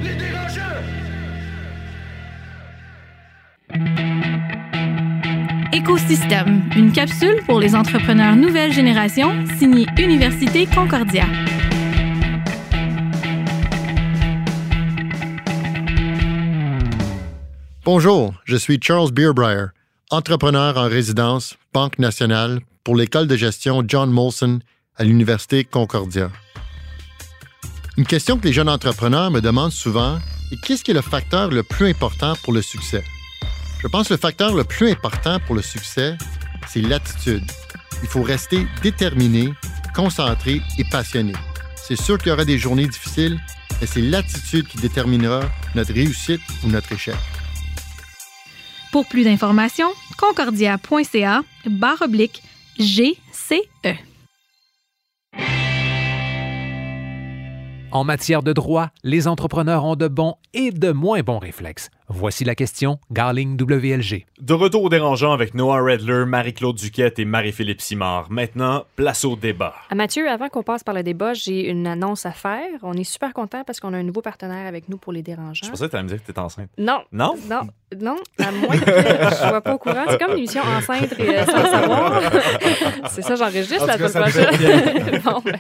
Speaker 6: Écosystème, une capsule pour les entrepreneurs nouvelle génération, signée Université Concordia.
Speaker 11: Bonjour, je suis Charles Beerbrier, entrepreneur en résidence, Banque nationale, pour l'école de gestion John Molson à l'Université Concordia. Une question que les jeunes entrepreneurs me demandent souvent est qu'est-ce qui est le facteur le plus important pour le succès? Je pense que le facteur le plus important pour le succès, c'est l'attitude. Il faut rester déterminé, concentré et passionné. C'est sûr qu'il y aura des journées difficiles, mais c'est l'attitude qui déterminera notre réussite ou notre échec.
Speaker 6: Pour plus d'informations, concordia.ca barre oblique GCE.
Speaker 9: En matière de droit, les entrepreneurs ont de bons et de moins bons réflexes. Voici la question Garling WLG.
Speaker 1: De retour au dérangeant avec Noah Redler, Marie-Claude Duquette et Marie-Philippe Simard. Maintenant, place au débat.
Speaker 4: À Mathieu, avant qu'on passe par le débat, j'ai une annonce à faire. On est super content parce qu'on a un nouveau partenaire avec nous pour les dérangeants.
Speaker 1: Je pensais que tu allais me dire que tu étais enceinte.
Speaker 4: Non.
Speaker 1: Non?
Speaker 4: Non, non, à moins que je sois pas au courant. C'est comme l'émission Enceinte et euh, sans savoir. C'est ça, j'enregistre
Speaker 1: En
Speaker 4: la semaine prochaine. Bon, ben.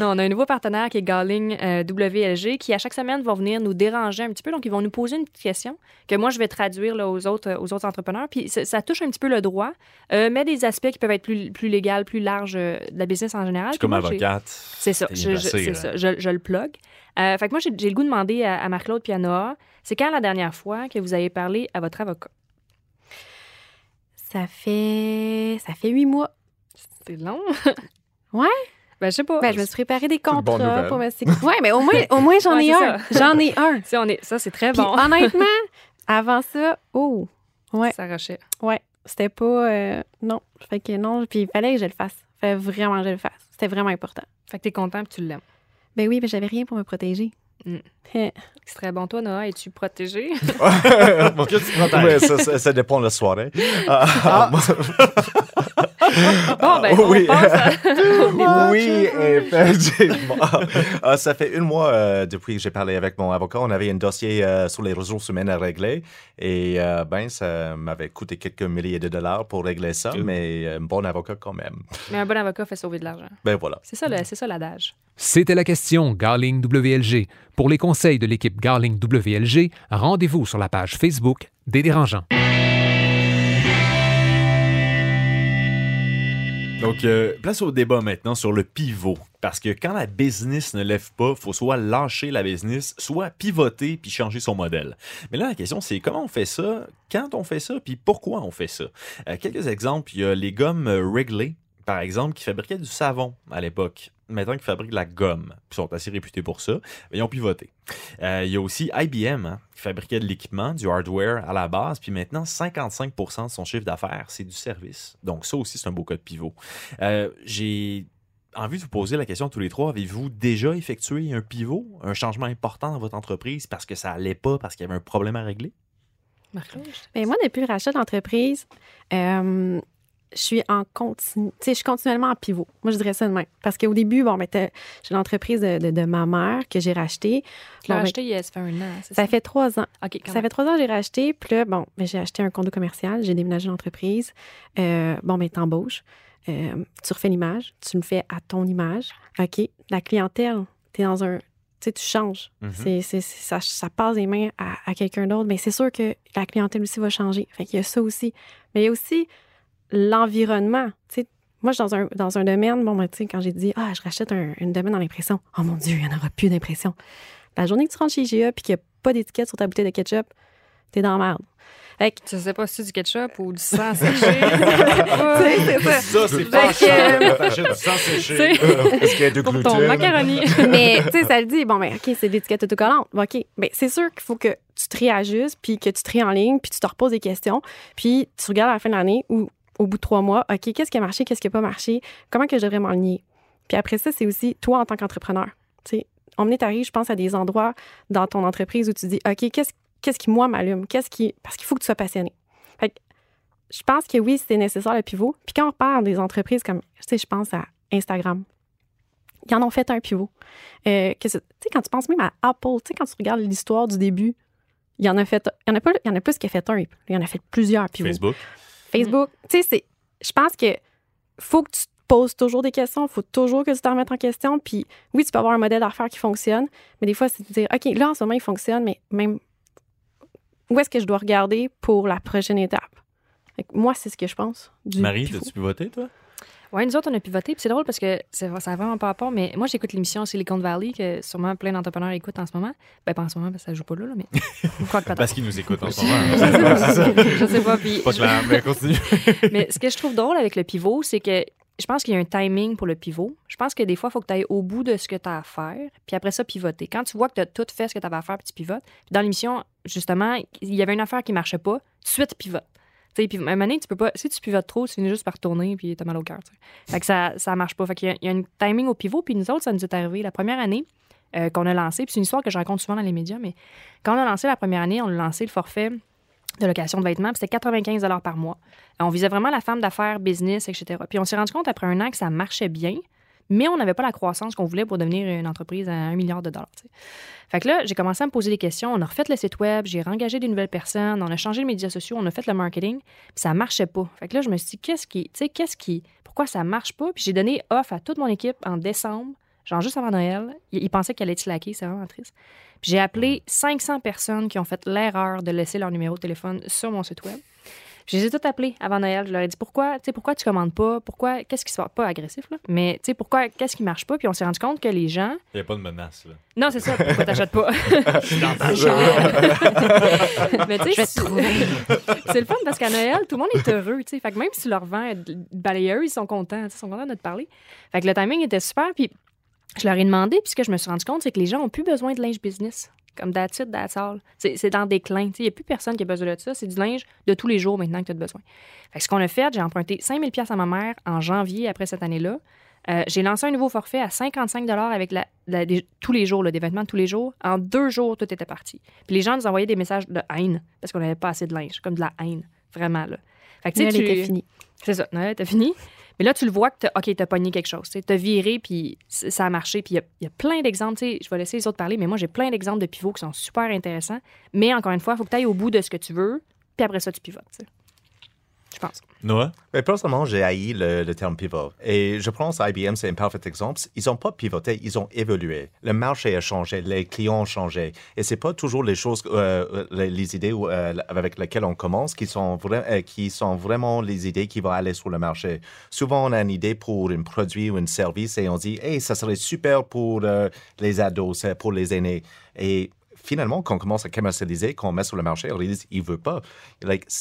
Speaker 4: Non, on a un nouveau partenaire qui est Garling euh, WLG qui, à chaque semaine, va venir nous déranger un petit peu. Donc, ils vont nous poser une question que moi, je vais traduire là, aux, autres, aux autres entrepreneurs. Puis, ça, touche un petit peu le droit, euh, mais des aspects qui peuvent être plus, plus légaux, plus larges de la business en général.
Speaker 1: Je suis comme
Speaker 4: moi,
Speaker 1: avocate.
Speaker 4: c'est ça, je, je-
Speaker 1: placé,
Speaker 4: c'est
Speaker 1: là.
Speaker 4: ça, je, je le plug. Fait que moi, j'ai le goût de demander à, à Marc-Claude puis à Noah, c'est quand la dernière fois que vous avez parlé à votre avocat?
Speaker 2: Ça fait. Ça fait huit mois.
Speaker 4: C'est long.
Speaker 2: Ouais?
Speaker 4: Ben, je sais pas.
Speaker 2: Ben, je me suis préparé des contrats
Speaker 3: nouvelle.
Speaker 2: pour me Ouais, mais au moins, au moins j'en
Speaker 4: Ouais,
Speaker 2: ai un. J'en ai un.
Speaker 4: Ça, on est, ça c'est très
Speaker 2: Puis
Speaker 4: bon.
Speaker 2: honnêtement, avant ça, oh, ouais,
Speaker 4: Ça rushait.
Speaker 2: ouais, c'était pas. euh, non. Fait que non, puis il fallait que je le fasse. Fallait vraiment que je le fasse. C'était vraiment important.
Speaker 4: Fait que t'es content puis tu l'aimes.
Speaker 2: Ben oui, mais j'avais rien pour me protéger.
Speaker 4: Mm.
Speaker 2: Eh,
Speaker 4: C'est très bon. Toi, Noah, es-tu protégé?
Speaker 1: Est-ce que tu ta-
Speaker 3: Ouais, ça, ça- ça dépend de la soirée. Ah, moi-
Speaker 4: Bon, ben, on
Speaker 3: Oui.
Speaker 4: à-.
Speaker 3: Oui, effectivement. Ah, ça fait un mois euh, depuis que j'ai parlé avec mon avocat. On avait un dossier euh, sur les ressources humaines à régler. Et euh, ben, ça m'avait coûté quelques milliers de dollars pour régler ça, mais un bon avocat quand même.
Speaker 4: Mais un bon avocat fait sauver de l'argent.
Speaker 3: Ben voilà.
Speaker 4: C'est ça, c'est ça l'adage.
Speaker 9: C'était la question Garling WLG. Pour les conseils de l'équipe Garling WLG, rendez-vous sur la page Facebook des dérangeants.
Speaker 1: Donc, euh, place au débat maintenant sur le pivot. Parce que quand la business ne lève pas, faut soit lâcher la business, soit pivoter puis changer son modèle. Mais là, la question, c'est comment on fait ça, quand on fait ça, puis pourquoi on fait ça? Euh, quelques exemples, il y a les gommes euh, Wrigley, par exemple, qui fabriquaient du savon à l'époque. Maintenant, qui fabriquent de la gomme. Ils sont assez réputés pour ça. Mais ils ont pivoté. Euh, il y a aussi IBM, hein, qui fabriquait de l'équipement, du hardware à la base. Puis maintenant, 55% de son chiffre d'affaires, c'est du service. Donc, ça aussi, c'est un beau cas de pivot. Euh, J'ai envie de vous poser la question à tous les trois. Avez-vous déjà effectué un pivot, un changement important dans votre entreprise parce que ça allait pas, parce qu'il y avait un problème à régler?
Speaker 4: Marc-Claude?
Speaker 2: Ben moi, depuis le rachat d'entreprise, euh, je suis en continu, tu sais, je suis continuellement en pivot. Moi, je dirais ça de même. Parce qu'au début, bon, ben, j'ai l'entreprise de, de- de ma mère que j'ai rachetée.
Speaker 4: Tu l'as
Speaker 2: Bon, ben,
Speaker 4: acheté il y a ça fait un an, ça?
Speaker 2: Ça? fait trois ans.
Speaker 4: OK, quand
Speaker 2: Ça
Speaker 4: même.
Speaker 2: fait trois ans que j'ai racheté. Puis là, bon, ben, j'ai acheté un condo commercial, j'ai déménagé l'entreprise. Euh, bon, ben, t'embauches. Euh, tu refais l'image, tu le fais à ton image. OK. La clientèle, t'es dans un. Tu sais, tu changes. C'est, c'est- c'est- ça, ça passe des mains à, à quelqu'un d'autre. Mais c'est sûr que la clientèle aussi va changer. Fait qu'il y a ça aussi. Mais il y a aussi l'environnement. Tu sais, moi, je suis dans un, dans un domaine, bon, ben, tu sais, quand j'ai dit, ah, je rachète un, un domaine dans l'impression. Oh mon Dieu, il n'y en aura plus d'impression. La journée que tu rentres chez IGA puis qu'il n'y a pas d'étiquette sur ta bouteille de ketchup, t'es dans la merde. Fait que,
Speaker 4: Tu sais pas si c'est du ketchup ou du sang séché.
Speaker 2: c'est ça.
Speaker 1: Ça, c'est
Speaker 2: Fait que-
Speaker 1: T'achètes du sang séché.
Speaker 3: Est-ce qu'il y a du
Speaker 4: Pour
Speaker 3: gluten?
Speaker 4: ton macaroni.
Speaker 2: mais tu sais, ça le dit, bon, ben, OK, c'est de l'étiquette autocollante. Bon, OK. Ben, c'est sûr qu'il faut que tu te réajustes, puis que tu te réenlignes, puis tu te reposes des questions, puis tu regardes à la fin de l'année ou au bout de trois mois, OK, qu'est-ce qui a marché, qu'est-ce qui n'a pas marché, comment que je devrais m'enligner. Puis après ça, c'est aussi toi en tant qu'entrepreneur. On est arrivé, je pense, à des endroits dans ton entreprise où tu dis, OK, qu'est-ce qu'est-ce qui, moi, m'allume? Qu'est-ce qui. Parce qu'il faut que tu sois passionné. Fait que je pense que oui, c'est nécessaire le pivot. Puis quand on parle des entreprises comme, tu sais, je pense à Instagram, ils en ont fait un pivot. Euh, tu sais, quand tu penses même à Apple, tu sais, quand tu regardes l'histoire du début, il y en a fait, il y en a pas, il y en a plus qui a fait un, il y en a fait plusieurs pivots.
Speaker 1: Facebook.
Speaker 2: Facebook, tu sais, c'est, je pense que faut que tu te poses toujours des questions, faut toujours que tu t'en remettes en question. Puis oui, tu peux avoir un modèle d'affaires qui fonctionne, mais des fois, c'est de dire, OK, là, en ce moment, il fonctionne, mais même où est-ce que je dois regarder pour la prochaine étape? Fait que moi, c'est ce que je pense.
Speaker 1: Marie,
Speaker 2: pivot.
Speaker 1: t'as-tu pivoté, toi?
Speaker 4: Oui, nous autres, on a pivoté. Puis c'est drôle parce que ça n'a vraiment pas rapport, mais moi, j'écoute l'émission Silicon Valley que sûrement plein d'entrepreneurs écoutent en ce moment. Ben, pas en ce moment, parce que ça joue pas là, là mais. Quoi que.
Speaker 1: Parce qu'ils nous écoutent en ce
Speaker 4: Je
Speaker 1: moment.
Speaker 4: sais pas. Je sais pas. Puis
Speaker 1: Pas clair, mais continue.
Speaker 4: Mais ce que je trouve drôle avec le pivot, c'est que je pense qu'il y a un timing pour le pivot. Je pense que des fois, il faut que tu ailles au bout de ce que tu as à faire, puis après ça, pivoter. Quand tu vois que tu as tout fait ce que tu avais à faire, puis tu pivotes. Puis dans l'émission, justement, il y avait une affaire qui marchait pas, tout de suite, pivote. Sais, puis moment donné, tu peux pas. Si tu pivotes trop, tu finis juste par tourner, puis t'as mal au cœur. Fait que ça, ça marche pas. Fait qu'il y a, il y a un timing au pivot, puis nous autres, ça nous est arrivé la première année. euh, qu'on a lancé. Puis c'est une histoire que je raconte souvent dans les médias, mais quand on a lancé la première année, on a lancé le forfait de location de vêtements, puis c'était 95 par mois. On visait vraiment la femme d'affaires, business, etc. Puis on s'est rendu compte après un an que ça marchait bien, mais on n'avait pas la croissance qu'on voulait pour devenir une entreprise à un milliard de dollars. Fait que là, j'ai commencé à me poser des questions. On a refait le site web, j'ai engagé des nouvelles personnes, on a changé les médias sociaux, on a fait le marketing, puis ça marchait pas. Fait que là, je me suis dit, qu'est-ce qui, tu sais, qu'est-ce qui, pourquoi ça marche pas? Puis j'ai donné off à toute mon équipe en décembre, genre juste avant Noël. Ils, ils pensaient qu'elle allait être slackée, c'est vraiment triste. Puis j'ai appelé 500 personnes qui ont fait l'erreur de laisser leur numéro de téléphone sur mon site web. Puis Je les ai toutes appelées avant Noël. Je leur ai dit pourquoi, tu sais, pourquoi tu commandes pas, pourquoi, qu'est-ce qui se passe, pas agressif, là, mais tu sais, pourquoi, qu'est-ce qui marche pas? Puis on s'est rendu compte que les gens.
Speaker 1: Il n'y a pas de menace, là.
Speaker 4: Non, c'est ça, pourquoi t'achètes pas? mais tu sais, c'est le fun parce qu'à Noël, tout le monde est heureux, tu sais. Fait que même si leur vends de balayeuse, ils sont contents, ils sont contents de te parler. Fait que le timing était super. Puis je leur ai demandé, puis ce que je me suis rendu compte, c'est que les gens ont plus besoin de linge business. Comme that's it, that's all. C'est dans déclin. Il n'y a plus personne qui a besoin de ça. C'est du linge de tous les jours maintenant que tu as besoin. Fait que ce qu'on a fait, j'ai emprunté 5000 pièces à ma mère en janvier après cette année-là. Euh, j'ai lancé un nouveau forfait à 55 avec la, la- des- tous les jours, là, des vêtements tous les jours. En deux jours, tout était parti. Puis les gens nous envoyaient des messages de haine parce qu'on n'avait pas assez de linge, comme de la haine, vraiment. Là. Fait que,
Speaker 2: Noël
Speaker 4: tu-
Speaker 2: était fini.
Speaker 4: C'est ça, Noël était fini. Mais là, tu le vois que t'as, OK, t'as pogné quelque chose. Tu as viré, puis ça a marché. Puis il y a- plein d'exemples. Je vais laisser les autres parler, mais moi, j'ai plein d'exemples de pivots qui sont super intéressants. Mais encore une fois, il faut que tu ailles au bout de ce que tu veux, puis après ça, tu pivotes. Je pense.
Speaker 1: Noah?
Speaker 3: Mais personnellement, j'ai haï le, le terme pivot. Et je pense IBM, c'est un parfait exemple. Ils n'ont pas pivoté, ils ont évolué. Le marché a changé, les clients ont changé. Et c'est pas toujours les choses, euh, les, les idées euh, avec lesquelles on commence qui sont, vra- euh, qui sont vraiment les idées qui vont aller sur le marché. Souvent, on a une idée pour un produit ou un service et on dit, hey, ça serait super pour euh, les ados, pour les aînés. Et finalement, quand on commence à commercialiser, quand on met sur le marché, on réalise qu'il ne veut pas.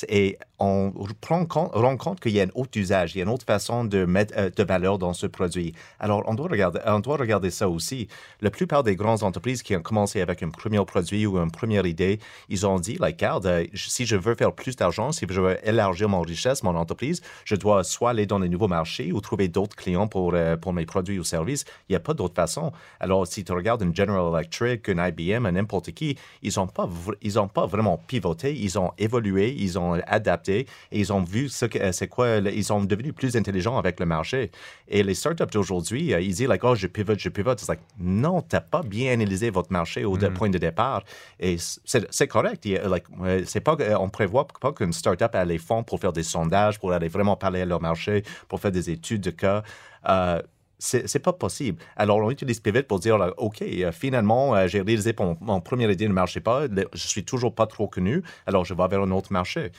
Speaker 3: Et on prend compte, rend compte qu'il y a un autre usage, il y a une autre façon de mettre euh, de valeur dans ce produit. Alors, on doit, regarder, on doit regarder ça aussi. La plupart des grandes entreprises qui ont commencé avec un premier produit ou une première idée, ils ont dit, like, euh, si je veux faire plus d'argent, si je veux élargir mon richesse, mon entreprise, je dois soit aller dans les nouveaux marchés ou trouver d'autres clients pour, euh, pour mes produits ou services. Il n'y a pas d'autre façon. Alors, si tu regardes une General Electric, une IBM, un n'importe qui, ils n'ont pas, ils ont pas vraiment pivoté, ils ont évolué, ils ont adapté et ils ont vu ce que c'est quoi, ils sont devenus plus intelligents avec le marché. Et les startups d'aujourd'hui, euh, ils disent, like, oh, je pivote, je pivote. C'est like, non, tu n'as pas bien analysé votre marché au de- point de départ. Et c'est correct. Like, euh, c'est pas, euh, on prévoit pas qu'une startup a les fonds pour faire des sondages, pour aller vraiment parler à leur marché, pour faire des études de cas. Euh, c'est c'est pas possible. Alors, on utilise Pivot pour dire, là, OK, euh, finalement, euh, j'ai réalisé que mon, mon première idée ne marchait pas, le- je suis toujours pas trop connu, alors je vais vers un autre marché.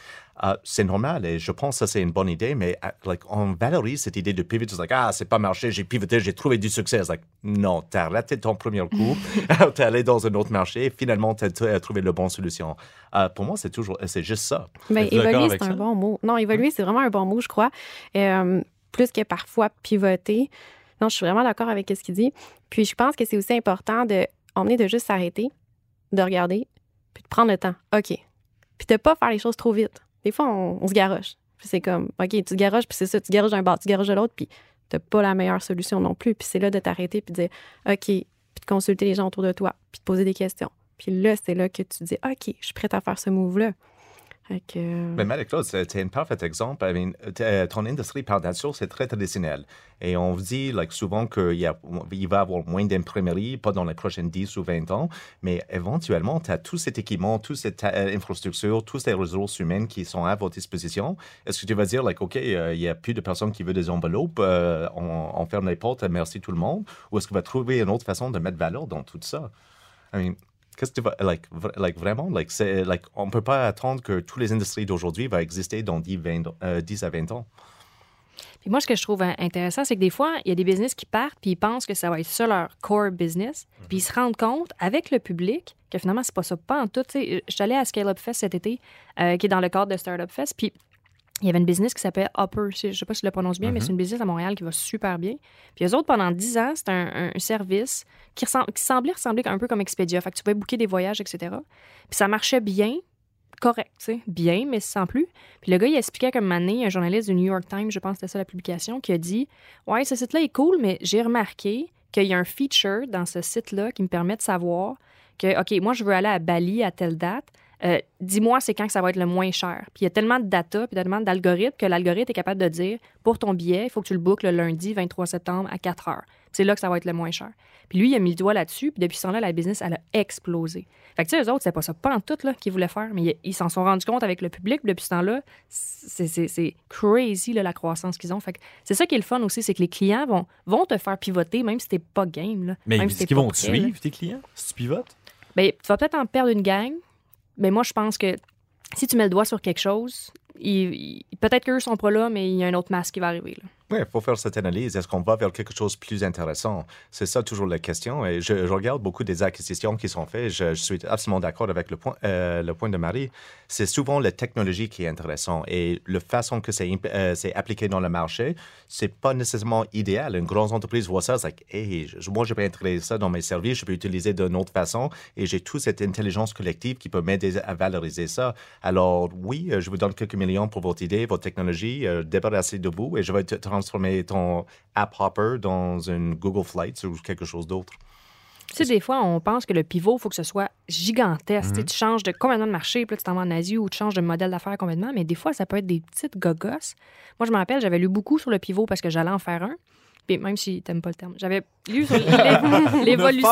Speaker 3: Euh, c'est normal et je pense que ça, c'est une bonne idée, mais like, on valorise cette idée de pivot. C'est like, ah, c'est pas marché, j'ai pivoté, j'ai trouvé du succès. C'est like, non, t'as raté ton premier coup, t'es allé dans un autre marché et finalement, t'as trouvé la bonne solution. Euh, pour moi, c'est toujours, c'est juste ça.
Speaker 2: Ben,
Speaker 1: Êtes-vous d'accord
Speaker 2: évoluer, c'est un
Speaker 1: ça?
Speaker 2: bon mot. Non, évoluer, c'est vraiment un bon mot, je crois. Euh, plus que parfois pivoter. Non, je suis vraiment d'accord avec ce qu'il dit. Puis je pense que c'est aussi important de emmener de juste s'arrêter, de regarder, puis de prendre le temps. OK. Puis de pas faire les choses trop vite. Des fois, on, se garoche. Puis c'est comme, OK, tu te garoches, puis c'est ça, tu garoches d'un bord, tu garoches de l'autre, puis t'as pas la meilleure solution non plus. Puis c'est là de t'arrêter, puis de dire, OK, puis de consulter les gens autour de toi, puis de poser des questions. Puis là, c'est là que tu dis, OK, je suis prête à faire ce move-là. Que, euh,
Speaker 3: Mais Marie-Claude, c'est un parfait exemple. I mean, euh, ton industrie, par nature, c'est très traditionnel. Et on vous dit like, souvent qu'il il va y avoir moins d'imprimerie, pas dans les prochaines 10 ou 20 ans, mais éventuellement, tu as tout cet équipement, toute cette euh, infrastructure, tous ces ressources humaines qui sont à votre disposition. Est-ce que tu vas dire, like, OK, il n'y a plus de personnes qui veulent des enveloppes, on, on ferme les portes, merci tout le monde, ou est-ce qu'on va trouver une autre façon de mettre valeur dans tout ça? I mean, Qu'est-ce que tu vas, like, like, vraiment, like, c'est, like, on ne peut pas attendre que toutes les industries d'aujourd'hui vont exister dans 10, 20 ans- euh, 10 à 20 ans.
Speaker 4: Puis moi, ce que je trouve hein, intéressant, c'est que des fois, il y a des business qui partent puis ils pensent que ça va être ça leur core business. Puis ils se rendent compte avec le public que finalement, c'est pas ça. Pas en tout. Je suis allée à Scale Up Fest cet été, euh, qui est dans le cadre de Startup Fest. Puis il y avait une business qui s'appelle Upper. Je sais pas si je le prononce bien, mais c'est une business à Montréal qui va super bien. Puis eux autres, pendant 10 ans, c'est un, un service qui semblait ressembler un peu comme Expedia. Fait que tu pouvais booker des voyages, etc. Puis ça marchait bien, correct, tu sais, bien, mais sans plus. Puis le gars, il expliquait comme année, un journaliste du New York Times, je pense que c'était ça la publication, qui a dit Ouais, ce site-là est cool, mais j'ai remarqué qu'il y a un feature dans ce site-là qui me permet de savoir que, OK, moi, je veux aller à Bali à telle date. Euh, dis-moi c'est quand que ça va être le moins cher. Puis il y a tellement de data, puis tellement d'algorithmes que l'algorithme est capable de dire pour ton billet, il faut que tu le bookes le lundi 23 septembre à 4 heures. C'est là que ça va être le moins cher. Puis lui, il a mis le doigt là-dessus, puis depuis ce temps-là, la business, elle a explosé. Fait que tu sais, eux autres, c'est pas ça, pas en tout, là, qu'ils voulaient faire, mais ils s'en sont rendus compte avec le public, puis depuis ce temps-là, c'est crazy, là, la croissance qu'ils ont. Fait que c'est ça qui est le fun aussi, c'est que les clients vont, vont te faire pivoter, même si t'es pas game, là.
Speaker 1: Mais
Speaker 4: même
Speaker 1: est-ce
Speaker 4: t'es
Speaker 1: qu'ils
Speaker 4: pas
Speaker 1: vont te suivre, tes clients, si tu pivotes?
Speaker 4: Ben, tu vas peut-être en perdre une gang, mais moi, je pense que si tu mets le doigt sur quelque chose, peut-être qu'eux sont pas là, mais il y a un autre masque qui va arriver. Là.
Speaker 3: Il faut faire cette analyse. Est-ce qu'on va vers quelque chose de plus intéressant? C'est ça toujours la question. Et je, regarde beaucoup des acquisitions qui sont faites. Je, suis absolument d'accord avec le point, euh, le point de Marie. C'est souvent la technologie qui est intéressante et la façon que c'est euh, appliqué dans le marché, c'est pas nécessairement idéal. Une grande entreprise voit ça, c'est like, hey, moi, je peux intégrer ça dans mes services, je peux utiliser d'une autre façon et j'ai toute cette intelligence collective qui peut m'aider à valoriser ça. Alors, oui, euh, je vous donne quelques millions pour votre idée, votre technologie, euh, débarrasser de vous et je vais te transformer ton App Hopper dans une Google Flights ou quelque chose d'autre.
Speaker 4: Tu sais, des fois, on pense que le pivot, il faut que ce soit gigantesque. Tu sais, Tu changes de complètement de marché, puis là, tu t'en vas en Asie ou tu changes de modèle d'affaires complètement, mais des fois, ça peut être des petites gogosses. Moi, je me rappelle, j'avais lu beaucoup sur le pivot parce que j'allais en faire un. Puis même si t'aimes pas le terme, j'avais lu sur l'é- l'évolution.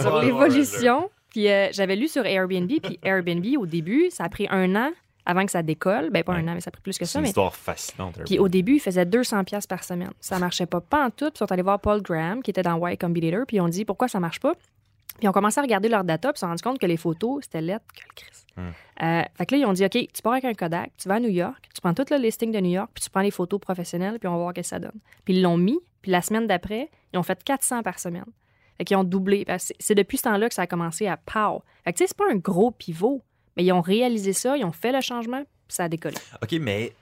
Speaker 4: sur l'évolution. Puis euh, j'avais lu sur Airbnb, puis Airbnb, au début, ça a pris un an avant que ça décolle. Ben, pas un an, mais ça a pris plus que
Speaker 1: C'est
Speaker 4: ça.
Speaker 1: une
Speaker 4: Mais...
Speaker 1: histoire fascinante.
Speaker 4: Puis au début, ils faisaient 200 pièces par semaine. Ça marchait pas, pas en tout. Puis ils sont allés voir Paul Graham, qui était dans Y Combinator, puis ils ont dit pourquoi ça marche pas? Puis ils ont commencé à regarder leur data, puis ils se sont rendus compte que les photos, c'était lettre que le Christ. Euh, fait que là, ils ont dit OK, tu pars avec un Kodak, tu vas à New York, tu prends tout le listing de New York, puis tu prends les photos professionnelles, puis on va voir ce que ça donne. Puis ils l'ont mis, puis la semaine d'après, ils ont fait 400 par semaine. Fait qu'ils ont doublé. C'est c'est depuis ce temps-là que ça a commencé à pow. Fait que tu sais, c'est pas un gros pivot, mais ils ont réalisé ça, ils ont fait le changement, puis ça a décollé.
Speaker 1: OK, mais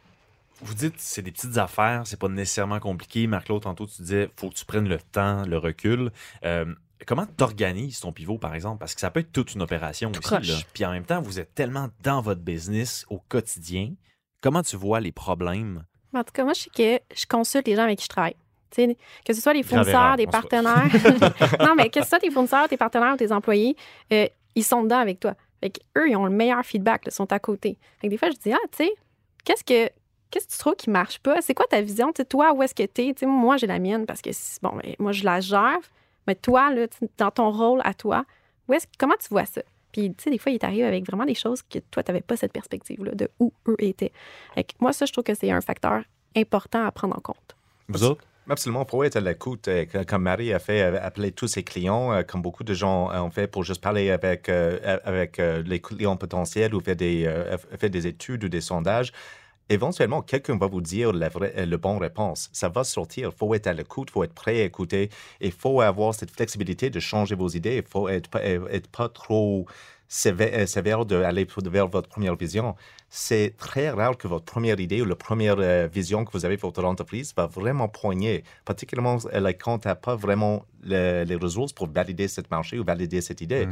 Speaker 1: vous dites c'est des petites affaires, c'est pas nécessairement compliqué. Marc-Claude, tantôt, tu disais faut que tu prennes le temps, le recul. Euh, comment tu organises ton pivot, par exemple? Parce que ça peut être toute une opération aussi. là. Puis en même temps, vous êtes tellement dans votre business au quotidien. Comment tu vois les problèmes?
Speaker 2: En tout cas, moi, je sais que je consulte les gens avec qui je travaille. Tu sais, que ce soit
Speaker 1: Grave
Speaker 2: fournisseurs, des partenaires. non, mais que ce soit tes fournisseurs, tes partenaires ou tes employés, euh, ils sont dedans avec toi. Fait eux, ils ont le meilleur feedback, ils sont à côté. Fait que des fois, je dis, ah, tu sais, qu'est-ce que. Qu'est-ce que tu trouves qui marche pas? C'est quoi ta vision? Tu sais, toi, où est-ce que tu es? moi, j'ai la mienne parce que, bon, ben, moi, je la gère. Mais toi, là, dans ton rôle à toi, où est-ce, comment tu vois ça? Puis, tu sais, des fois, il t'arrive avec vraiment des choses que toi, tu n'avais pas cette perspective-là de où eux étaient. Fait que moi, ça, je trouve que c'est un facteur important à prendre en compte.
Speaker 1: Vous autres?
Speaker 3: Absolument, faut être à l'écoute. euh, Comme Marie a fait, euh, appeler tous ses clients, euh, comme beaucoup de gens ont fait pour juste parler avec, avec les clients potentiels ou faire des, faire des études ou des sondages. Éventuellement, quelqu'un va vous dire la vraie, euh, le bon réponse. Ça va sortir. Il faut être à l'écoute, il faut être prêt à écouter. Il faut avoir cette flexibilité de changer vos idées. Il faut être, euh, être pas trop sévère, euh, sévère d'aller vers votre première vision. C'est très rare que votre première idée ou la première euh, vision que vous avez pour votre entreprise va vraiment poigner, particulièrement quand tu n'as pas vraiment le- les ressources pour valider cette marché ou valider cette idée.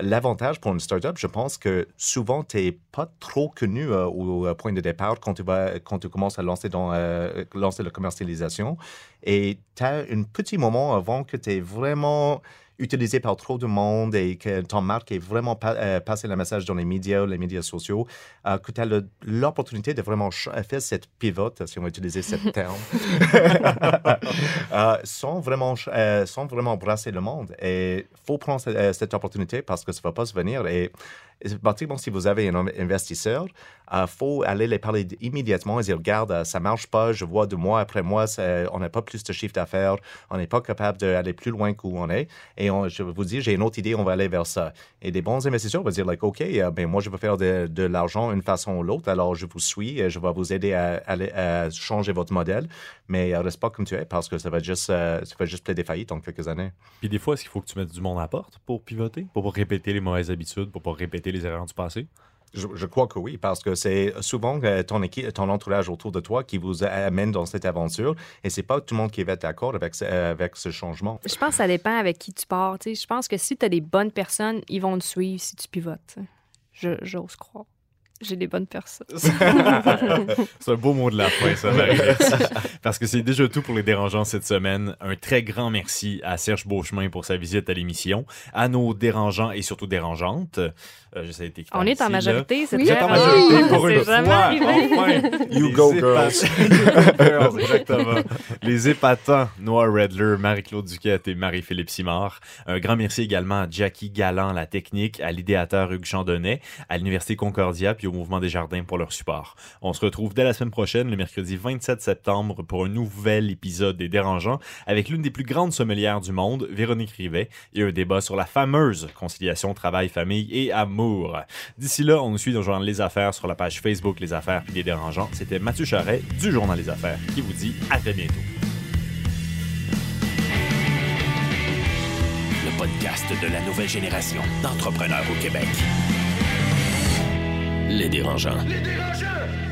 Speaker 3: L'avantage pour une startup, je pense que souvent, tu n'es pas trop connu euh, au point de départ quand tu, vas, quand tu commences à lancer, dans, euh, lancer la commercialisation. Et tu as un petit moment avant que tu es vraiment utilisé par trop de monde et que ton marque est vraiment pa- euh, passé le message dans les médias, les médias sociaux, euh, que tu as l'opportunité de vraiment faire cette pivote, si on va utiliser ce terme, euh, sans, vraiment, euh, sans vraiment brasser le monde. Et il faut prendre euh, cette opportunité parce que ça ne va pas se venir. Et particulièrement si vous avez un in- investisseur, il faut aller les parler immédiatement et dire, regarde, euh, ça ne marche pas, je vois de mois après mois, on n'a pas plus de chiffre d'affaires, on n'est pas capable d'aller plus loin qu'où on est. Et on- je vous dis, j'ai une autre idée, on va aller vers ça. Et des bons investisseurs vont dire, like, OK, euh, ben, moi, je veux faire de, l'argent une façon ou l'autre, alors je vous suis, et je vais vous aider à, changer votre modèle, mais euh, reste pas comme tu es parce que ça va juste, euh, ça va juste plaider faillite en quelques années.
Speaker 1: Puis des fois, est-ce qu'il faut que tu mettes du monde à la porte pour pivoter? Pour pas répéter les mauvaises habitudes, pour pas répéter les erreurs du passé?
Speaker 3: Je, je crois que oui, parce que c'est souvent euh, ton équipe, ton entourage autour de toi qui vous amène dans cette aventure, et c'est pas tout le monde qui va être d'accord avec, ce- euh, avec ce changement.
Speaker 4: Je pense que ça dépend avec qui tu pars. tu sais. Je pense que si tu as des bonnes personnes, ils vont te suivre si tu pivotes. J'ose croire. J'ai des bonnes personnes.
Speaker 1: c'est un beau mot de la fin, ça, Marie. Merci. Parce que c'est déjà tout pour les dérangeants cette semaine. Un très grand merci à Serge Beauchemin pour sa visite à l'émission, à nos dérangeants et surtout dérangeantes. Euh, j'essaie d'être
Speaker 4: On est en majorité, c'est
Speaker 1: êtes en majorité pour une fois. Enfin,
Speaker 7: You go,
Speaker 1: go, girls, exactement. Les épatants Noah Redler, Marie-Claude Duquette et Marie-Philippe Simard. Un grand merci également à Jackie Galland, la technique, à l'idéateur Hugues Chandonnet, à l'Université Concordia puis au Mouvement des Jardins pour leur support. On se retrouve dès la semaine prochaine, le mercredi 27 septembre, pour un nouvel épisode des Dérangeants avec l'une des plus grandes sommelières du monde, Véronique Rivet, et un débat sur la fameuse conciliation travail-famille et amour. D'ici là, on nous suit dans le journal Les Affaires sur la page Facebook Les Affaires puis les Dérangeants. C'était Mathieu Charret du journal Les Affaires qui vous dit à très bientôt.
Speaker 5: Le podcast de la nouvelle génération d'entrepreneurs au Québec. Les dérangeants.
Speaker 12: Les dérangeants!